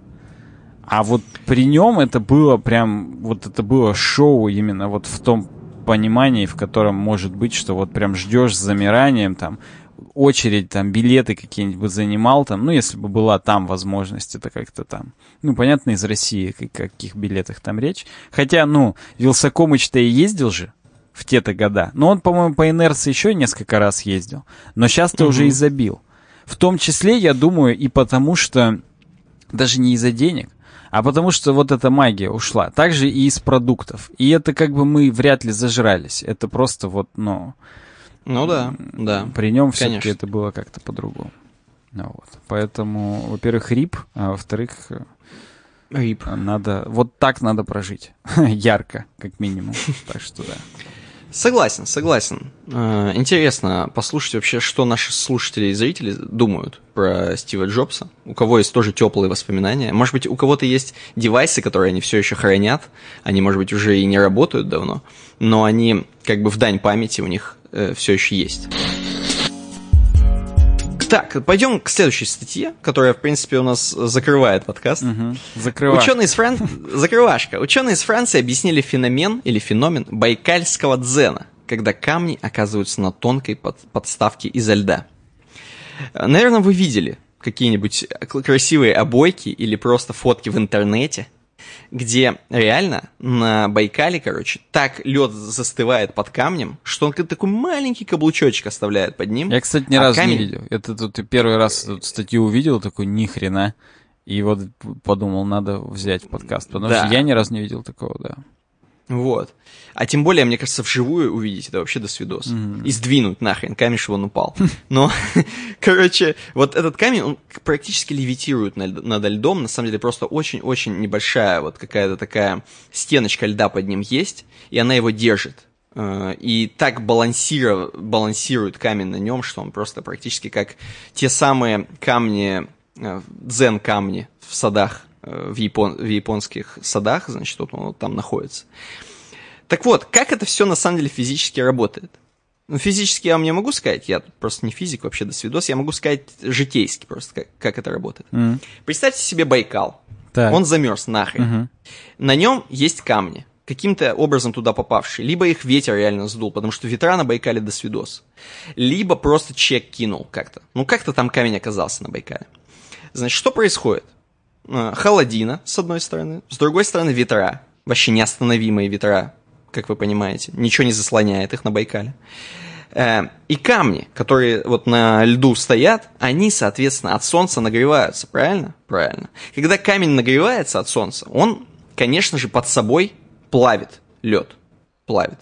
А вот при нем это было прям, вот это было шоу именно вот в том понимании, в котором может быть, что вот прям ждешь с замиранием, там, очередь, там, билеты какие-нибудь бы занимал, там, ну, если бы была там возможность, это как-то там, ну, понятно, из России, о каких билетах там речь. Хотя, ну, Вилсакомыч-то и ездил же в те-то года. Но он, по-моему, по инерции еще несколько раз ездил. Но сейчас-то угу. уже и забил. В том числе, я думаю, и потому что даже не из-за денег, а потому что вот эта магия ушла. Также и из продуктов. И это как бы мы вряд ли зажрались. Это просто вот, ну... Ну да, да. При нем все-таки это было как-то по-другому. Ну, вот. Поэтому, во-первых, рип, а во-вторых, рип. Надо, вот так надо прожить. Ярко, как минимум. Так что да. Согласен, согласен. Э, интересно послушать вообще, что наши слушатели и зрители думают про Стива Джобса. У кого есть тоже теплые воспоминания. Может быть, у кого-то есть девайсы, которые они все еще хранят. Они, может быть, уже и не работают давно. Но они как бы в дань памяти у них э, все еще есть. Так, пойдем к следующей статье, которая, в принципе, у нас закрывает подкаст. Угу. Закрывашка. Ученые из Фран... Закрывашка. Ученые из Франции объяснили феномен или феномен байкальского дзена, когда камни оказываются на тонкой под... подставке изо льда. Наверное, вы видели какие-нибудь красивые обойки или просто фотки в интернете – где реально на Байкале, короче, так лед застывает под камнем, что он такой маленький каблучочек оставляет под ним. Я, кстати, ни а разу камень... не видел. Это тут первый раз эту статью увидел, такой ни хрена. И вот подумал, надо взять подкаст, потому да. что я ни разу не видел такого, да. Вот. А тем более, мне кажется, вживую увидеть это вообще до свидос. Mm-hmm. И сдвинуть нахрен камень, чтобы он упал. Но, короче, вот этот камень, он практически левитирует над льдом. На самом деле, просто очень-очень небольшая вот какая-то такая стеночка льда под ним есть, и она его держит. Э, и так балансирует, балансирует камень на нем, что он просто практически как те самые камни, э, дзен-камни в садах в, япон, в японских садах, значит, вот он вот там находится. Так вот, как это все на самом деле физически работает? Ну, физически я вам не могу сказать, я просто не физик вообще до свидос, я могу сказать житейски просто, как, как это работает. Mm. Представьте себе Байкал. Так. Он замерз нахрен. Mm-hmm. На нем есть камни, каким-то образом туда попавшие. Либо их ветер реально сдул, потому что ветра на Байкале до свидос. Либо просто чек кинул как-то. Ну, как-то там камень оказался на Байкале. Значит, что происходит? Э, холодина, с одной стороны, с другой стороны ветра, вообще неостановимые ветра, как вы понимаете, ничего не заслоняет их на Байкале. Э, и камни, которые вот на льду стоят, они, соответственно, от солнца нагреваются, правильно? Правильно. Когда камень нагревается от солнца, он, конечно же, под собой плавит лед. Плавит.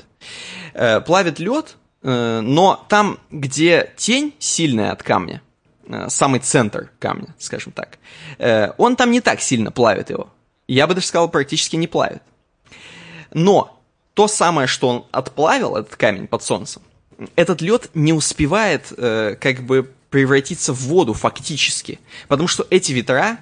Э, плавит лед, но там, где тень сильная от камня, самый центр камня, скажем так, он там не так сильно плавит его. Я бы даже сказал, практически не плавит. Но то самое, что он отплавил, этот камень под солнцем, этот лед не успевает э, как бы превратиться в воду фактически, потому что эти ветра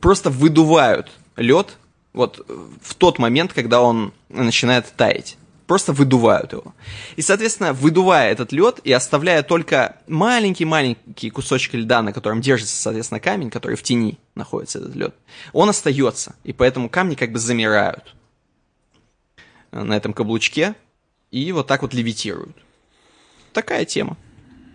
просто выдувают лед вот в тот момент, когда он начинает таять. Просто выдувают его. И, соответственно, выдувая этот лед и оставляя только маленький-маленький кусочек льда, на котором держится, соответственно, камень, который в тени находится, этот лед, он остается. И поэтому камни как бы замирают на этом каблучке и вот так вот левитируют такая тема.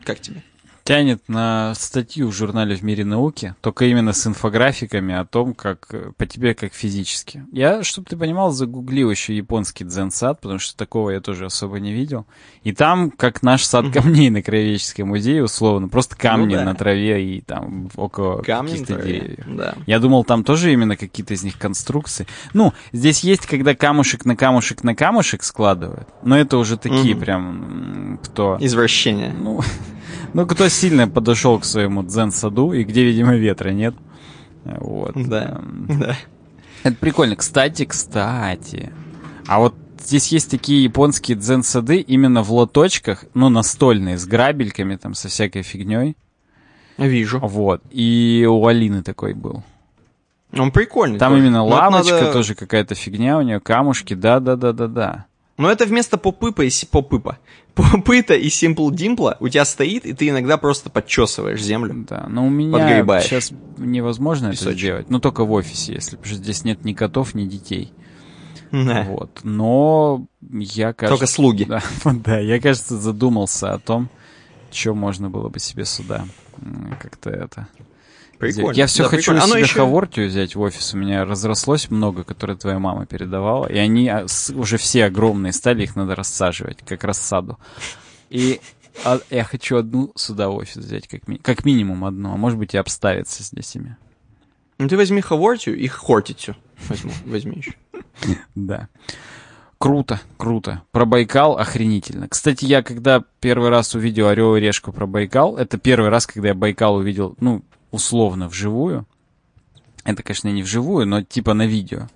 Как тебе? Тянет на статью в журнале «В мире науки», только именно с инфографиками о том, как э, по тебе как физически. Я, чтобы ты понимал, загуглил еще японский дзен-сад, потому что такого я тоже особо не видел. И там, как наш сад камней на Краеведческом музее, условно, просто камни ну, да. на траве и там около каких-то деревьев. Да. Я думал, там тоже именно какие-то из них конструкции. Ну, здесь есть, когда камушек на камушек на камушек складывают, но это уже такие угу. прям, кто... Извращения. Ну, ну, кто сильно подошел к своему дзен-саду, и где, видимо, ветра нет. Вот. Да, да. Это прикольно. Кстати, кстати. А вот здесь есть такие японские дзен-сады именно в лоточках, ну, настольные, с грабельками, там, со всякой фигней. Вижу. Вот. И у Алины такой был. Он прикольный. Там тоже. именно лавочка, надо... тоже какая-то фигня у нее, камушки, да-да-да-да-да. Но это вместо попыпа и попыпа. Попыта и Simple Dimple у тебя стоит, и ты иногда просто подчесываешь землю. Да, но у меня сейчас невозможно Песочек. это сделать. Ну, только в офисе, если потому что здесь нет ни котов, ни детей. Да. Вот. Но я, кажется... Только слуги. Да, да, я, кажется, задумался о том, что можно было бы себе сюда как-то это Прикольно. Я все да, хочу прикольно. себе еще... Хавортию взять в офис. У меня разрослось много, которые твоя мама передавала. И они а, уже все огромные стали, их надо рассаживать, как рассаду. И а, я хочу одну сюда в офис взять, как, ми... как минимум одну. А может быть и обставиться здесь ими. Ну ты возьми Хавортию и Хортицу. Возьму, возьми еще. Да. Круто, круто. Про Байкал охренительно. Кстати, я когда первый раз увидел Орел и Решку про Байкал, это первый раз, когда я Байкал увидел, ну, условно вживую. Это, конечно, не вживую, но типа на видео.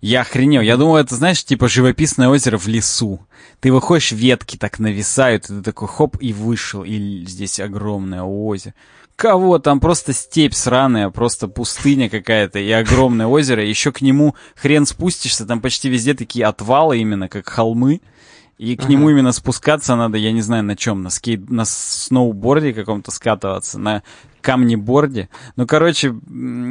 Я охренел. Я думал, это, знаешь, типа живописное озеро в лесу. Ты выходишь, ветки так нависают, и ты такой хоп, и вышел, и здесь огромное озеро. Кого? Там просто степь сраная, просто пустыня какая-то и огромное озеро. Еще к нему хрен спустишься, там почти везде такие отвалы именно, как холмы. И к ага. нему именно спускаться надо, я не знаю на чем, на скейт, на сноуборде каком-то скатываться, на камнеборде. Ну, короче,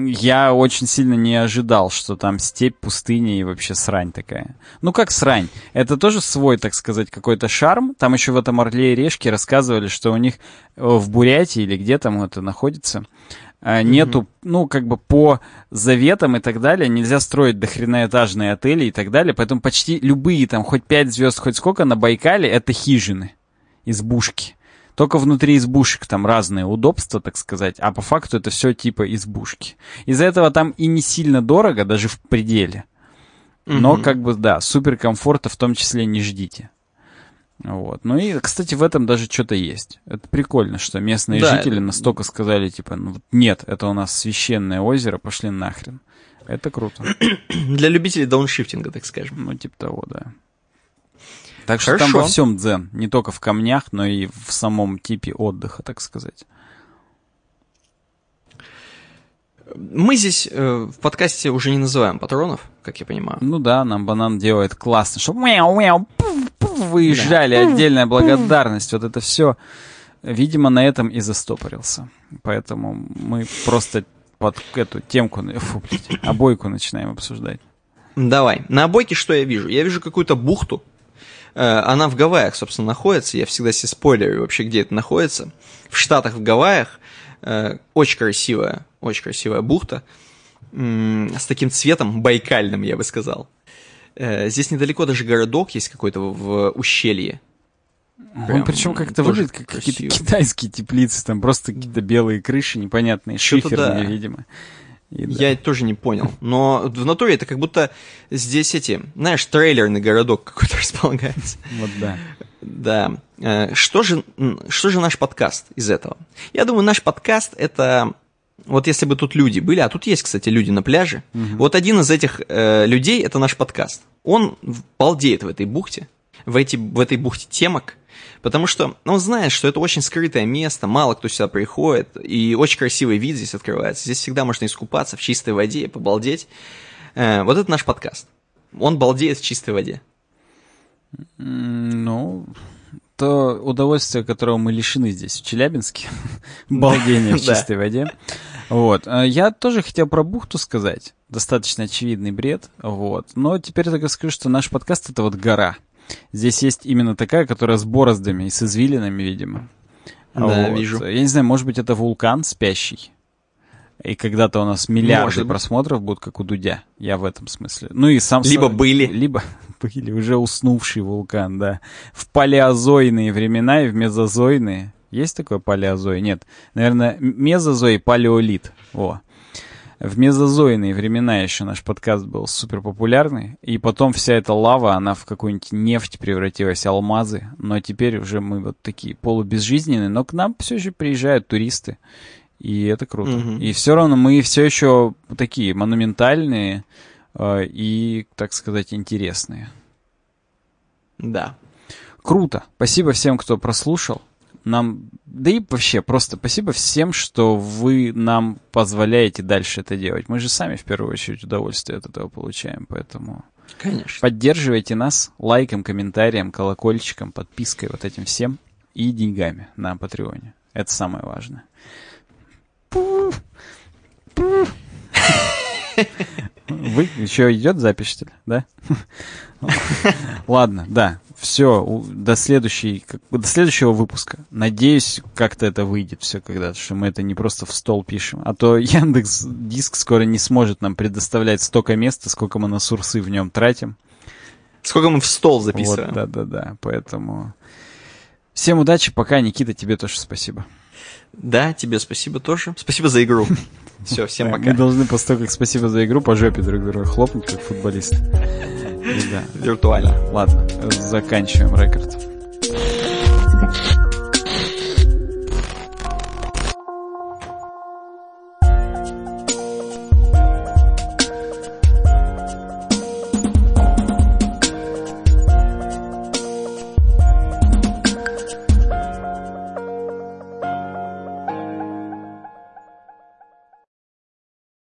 я очень сильно не ожидал, что там степь, пустыня и вообще срань такая. Ну, как срань? Это тоже свой, так сказать, какой-то шарм. Там еще в этом Орле и Решке рассказывали, что у них э, в Бурятии или где там это находится, нету, mm-hmm. ну, как бы по заветам и так далее, нельзя строить дохренаэтажные отели и так далее, поэтому почти любые там, хоть пять звезд, хоть сколько на Байкале, это хижины, избушки. Только внутри избушек там разные удобства, так сказать, а по факту это все типа избушки. Из-за этого там и не сильно дорого, даже в пределе. Но как бы, да, супер комфорта в том числе не ждите. Вот. Ну и, кстати, в этом даже что-то есть. Это прикольно, что местные да. жители настолько сказали, типа, ну нет, это у нас священное озеро, пошли нахрен. Это круто. Для любителей дауншифтинга, так скажем. Ну, типа того, да. Так что Хорошо. там во всем дзен, не только в камнях, но и в самом типе отдыха, так сказать. Мы здесь э, в подкасте уже не называем патронов, как я понимаю. Ну да, нам банан делает классно, чтобы мяу, мяу, выезжали, отдельная благодарность, вот это все. Видимо, на этом и застопорился. Поэтому мы просто под эту темку, фу, блядь, обойку начинаем обсуждать. Давай. На обойке что я вижу? Я вижу какую-то бухту, Э, она в Гавайях, собственно, находится. Я всегда себе спойлерю вообще, где это находится. В Штатах, в Гавайях. Э, очень красивая, очень красивая бухта. с таким цветом байкальным, я бы сказал. Э, здесь недалеко даже городок есть какой-то в ущелье. Прям Он причем как-то выглядит как какие-то китайские теплицы, там просто какие-то белые крыши непонятные, шиферные, да. видимо. И, да. Я тоже не понял. Но в натуре это как будто здесь эти, знаешь, трейлерный городок какой-то располагается. Вот да. Да. Э, что же, что же наш подкаст из этого? Я думаю, наш подкаст это вот если бы тут люди были, а тут есть, кстати, люди на пляже. Угу. Вот один из этих э, людей это наш подкаст. Он балдеет в этой бухте, в, эти, в этой бухте темок, потому что он знает, что это очень скрытое место, мало кто сюда приходит, и очень красивый вид здесь открывается. Здесь всегда можно искупаться в чистой воде, побалдеть. Э, вот это наш подкаст. Он балдеет в чистой воде. Ну, то удовольствие, которого мы лишены здесь, в Челябинске, балдение в чистой воде. Вот. А я тоже хотел про бухту сказать. Достаточно очевидный бред. Вот. Но теперь только скажу, что наш подкаст — это вот гора. Здесь есть именно такая, которая с бороздами и с извилинами, видимо. Да, вот. вижу. Я не знаю, может быть, это вулкан спящий. И когда-то у нас миллиарды просмотров будут, как у Дудя. Я в этом смысле. Ну и сам... Либо сам, были. Либо были уже уснувший вулкан, да. В палеозойные времена и в мезозойные. Есть такое палеозой? Нет. Наверное, мезозой палеолит. Во. В мезозойные времена еще наш подкаст был супер популярный, и потом вся эта лава, она в какую-нибудь нефть превратилась, алмазы, но теперь уже мы вот такие полубезжизненные, но к нам все еще приезжают туристы, и это круто. Угу. И все равно мы все еще такие монументальные э, и, так сказать, интересные. Да. Круто. Спасибо всем, кто прослушал. Нам, да и вообще, просто спасибо всем, что вы нам позволяете дальше это делать. Мы же сами в первую очередь удовольствие от этого получаем, поэтому... Конечно. Поддерживайте нас лайком, комментарием, колокольчиком, подпиской, вот этим всем и деньгами на Патреоне. Это самое важное. Вы еще идет запись, что ли? Да? Ладно, да. Все, до, следующей, до следующего выпуска. Надеюсь, как-то это выйдет все когда-то, что мы это не просто в стол пишем. А то Яндекс Диск скоро не сможет нам предоставлять столько места, сколько мы на сурсы в нем тратим. Сколько мы в стол записываем. Вот, да-да-да. Поэтому всем удачи. Пока, Никита, тебе тоже спасибо. Да, тебе спасибо тоже. Спасибо за игру. Все, всем пока. Мы должны после того, как спасибо за игру, по жопе друг друга хлопнуть, как футболисты. Да. Виртуально. Ладно, заканчиваем рекорд.